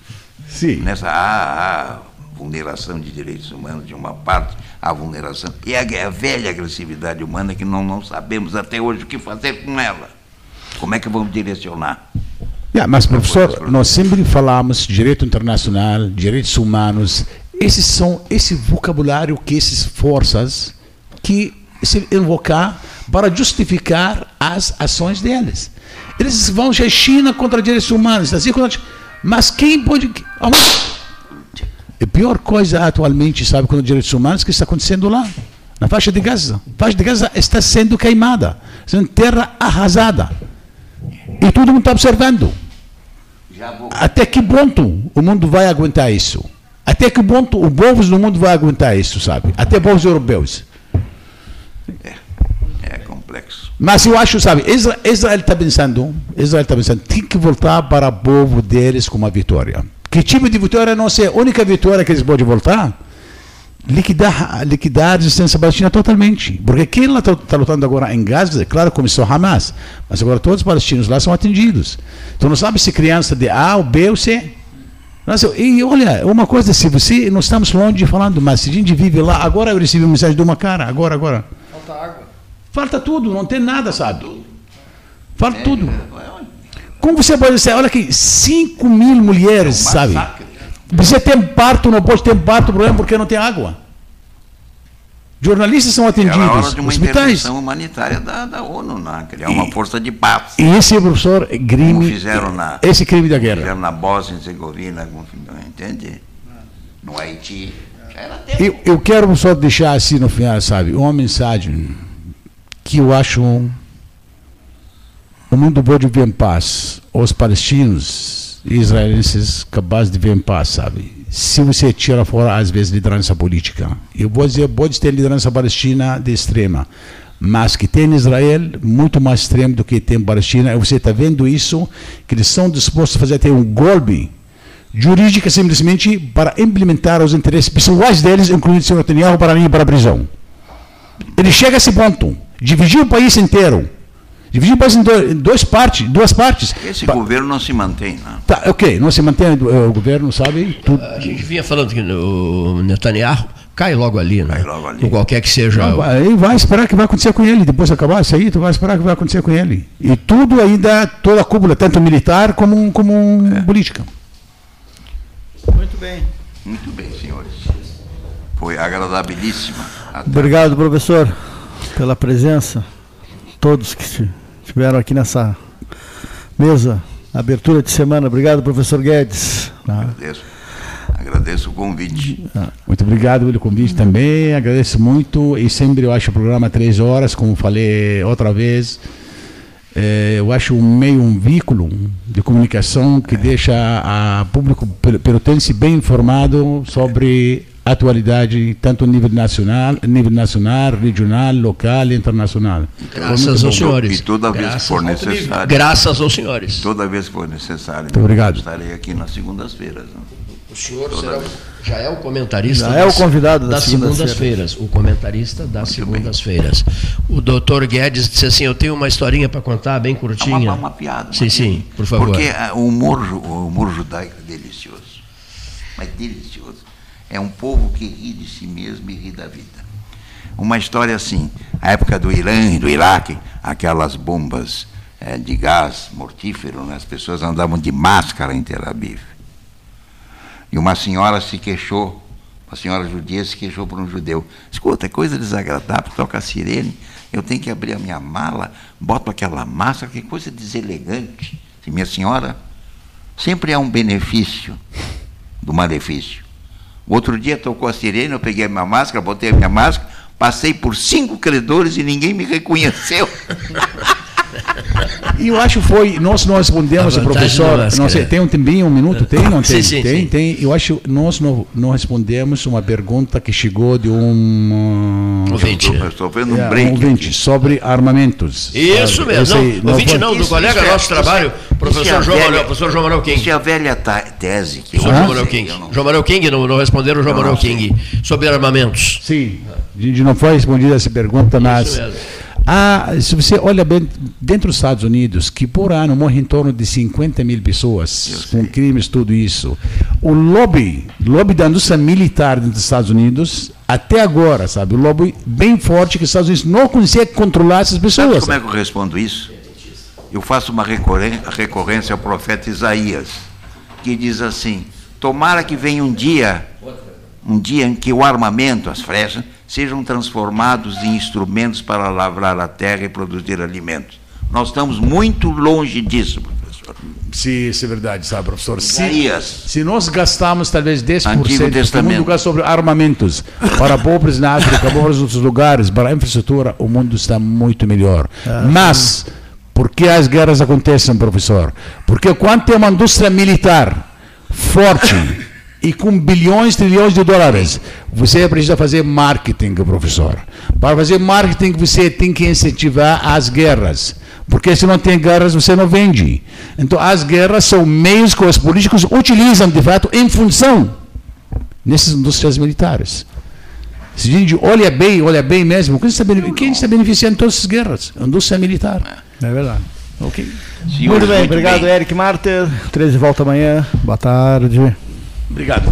Sim. Nessa, há, há vulneração de direitos humanos de uma parte, a vulneração. E a, a velha agressividade humana que não, não sabemos até hoje o que fazer com ela. Como é que vamos direcionar? Yeah, mas, professor, nós sempre falamos direito internacional, direitos humanos. Esses são esse vocabulário que essas forças que se invocar para justificar as ações deles. Eles vão a China contra direitos humanos, assim, contra... mas quem pode. A pior coisa atualmente, sabe, com os direitos humanos, que está acontecendo lá, na faixa de Gaza. A faixa de Gaza está sendo queimada, sendo terra arrasada. E todo mundo está observando. Até que ponto o mundo vai aguentar isso? Até que ponto o povos do mundo vai aguentar isso, sabe? Até povos europeus. É, é complexo. Mas eu acho, sabe, Israel está pensando, Israel está pensando, tem que voltar para o povo deles com uma vitória. Que tipo de vitória não sei? A única vitória que eles podem voltar? Liquidar, liquidar a resistência palestina totalmente. Porque quem está tá lutando agora em Gaza, claro, começou Hamas, mas agora todos os palestinos lá são atingidos. Então não sabe se criança de A ou B ou C. E olha, uma coisa, se você, nós estamos longe falando, mas se a gente vive lá, agora eu recebi uma mensagem de uma cara, agora, agora. Falta água. Falta tudo, não tem nada, sabe? Falta é, tudo. É, como você pode dizer, olha aqui, 5 mil mulheres, é um sabe? Você tem parto, não pode ter parto, problema é porque não tem água. Jornalistas são atendidos. É hora de uma hospitais. humanitária da, da ONU, né? criar uma e, força de paz. E esse professor crime, como fizeram na, esse crime da guerra. Fizeram na Bósnia e Herzegovina, entende? No Haiti. Eu, eu quero só deixar assim no final, sabe, uma mensagem que eu acho o mundo pode viver em paz. Os palestinos israelenses capazes de viver em paz, sabe? Se você tira fora, às vezes, liderança política. Eu vou dizer, pode ter liderança palestina de extrema, mas que tem Israel muito mais extremo do que tem Palestina. E você está vendo isso, que eles são dispostos a fazer até um golpe jurídico simplesmente para implementar os interesses pessoais deles, incluindo o senhor Netanyahu, para ir para a prisão. Ele chega a esse ponto, dividir o país inteiro Dividir o país em dois, duas partes, duas partes. Esse pa governo não se mantém, não. Tá, ok, não se mantém o governo, sabe? Tudo. A gente vinha falando que o Netanyahu cai logo ali, né? Cai logo ali. Com qualquer que seja. Não, vai, vai esperar que vai acontecer com ele. Depois de acabar isso aí, tu vai esperar que vai acontecer com ele. E tudo ainda, toda a cúpula, tanto militar como, como é. política. Muito bem. Muito bem, senhores. Foi agradabilíssima. Obrigado, professor, pela presença. Todos que estiveram aqui nessa mesa, abertura de semana. Obrigado, professor Guedes. Agradeço. Agradeço o convite. Ah, muito obrigado pelo convite também. Agradeço muito. E sempre eu acho o programa três horas, como falei outra vez. É, eu acho um meio, um veículo de comunicação que é. deixa a público pelotense bem informado sobre atualidade tanto no nível nacional, nível nacional, regional, local e internacional. Graças aos senhores. E toda vez Graças que for necessário. Graças aos senhores. Toda vez que for necessário. Muito obrigado. Estarei aqui nas segundas-feiras. Né? O senhor será, já é o comentarista. Já das, é o convidado das, das segundas-feiras. o comentarista das segundas-feiras. O doutor Guedes disse assim: Eu tenho uma historinha para contar, bem curtinha. Uma, uma piada. Sim, sim, por favor. Porque uh, o humor, o humor judaico é delicioso. Mas delicioso é um povo que ri de si mesmo e ri da vida. Uma história assim, a época do Irã e do Iraque, aquelas bombas é, de gás mortífero, né? as pessoas andavam de máscara em Tel Aviv. E uma senhora se queixou, uma senhora judia se queixou por um judeu. Escuta, é coisa desagradável, toca a sirene, eu tenho que abrir a minha mala, boto aquela máscara, que coisa deselegante. minha senhora, sempre há um benefício do malefício. Outro dia tocou a sirene, eu peguei a minha máscara, botei a minha máscara, passei por cinco credores e ninguém me reconheceu. E eu acho que foi, nós não respondemos, professor, não sei, tem um tempinho, um minuto, tem, não tem? Sim, sim, tem, sim. tem. Eu acho que nós não, não respondemos uma pergunta que chegou de um ouvinte, estou vendo um, é, break um ouvinte sobre armamentos. Isso mesmo, sei, não, ouvinte não, do colega isso nosso é, trabalho, é, professor João Manuel, professor João Manuel King. Isso é a velha tese que João Manuel King. João Manuel King, não, não responderam o João Manuel King sobre armamentos. Sim, a gente não foi respondida essa pergunta, mas ah, se você olha bem, dentro dos Estados Unidos, que por ano morre em torno de 50 mil pessoas com crimes, tudo isso. O lobby, lobby da indústria militar dentro dos Estados Unidos, até agora, sabe, o lobby bem forte que os Estados Unidos não consegue controlar essas pessoas. Sabe como é que eu respondo isso? Eu faço uma recorrência ao profeta Isaías, que diz assim: Tomara que venha um dia, um dia em que o armamento, as flechas, sejam transformados em instrumentos para lavrar a terra e produzir alimentos. Nós estamos muito longe disso, professor. Sim, isso é verdade, sabe, professor. Se, se nós gastamos talvez 10% do mundo gasta sobre armamentos para pobres na África, pobres em outros lugares, para a infraestrutura, o mundo está muito melhor. Ah, Mas, por que as guerras acontecem, professor? Porque quando tem uma indústria militar forte, e com bilhões, trilhões de dólares. Você precisa fazer marketing, professor. Para fazer marketing, você tem que incentivar as guerras. Porque se não tem guerras, você não vende. Então, as guerras são meios que os políticos utilizam, de fato, em função nessas indústrias militares. Se a gente olha bem, olha bem mesmo, quem está, quem está beneficiando todas essas guerras? A indústria militar. É verdade. Ok. Muito bem, muito obrigado, bem. Eric Marter. 13 volta amanhã. Boa tarde. Obrigado.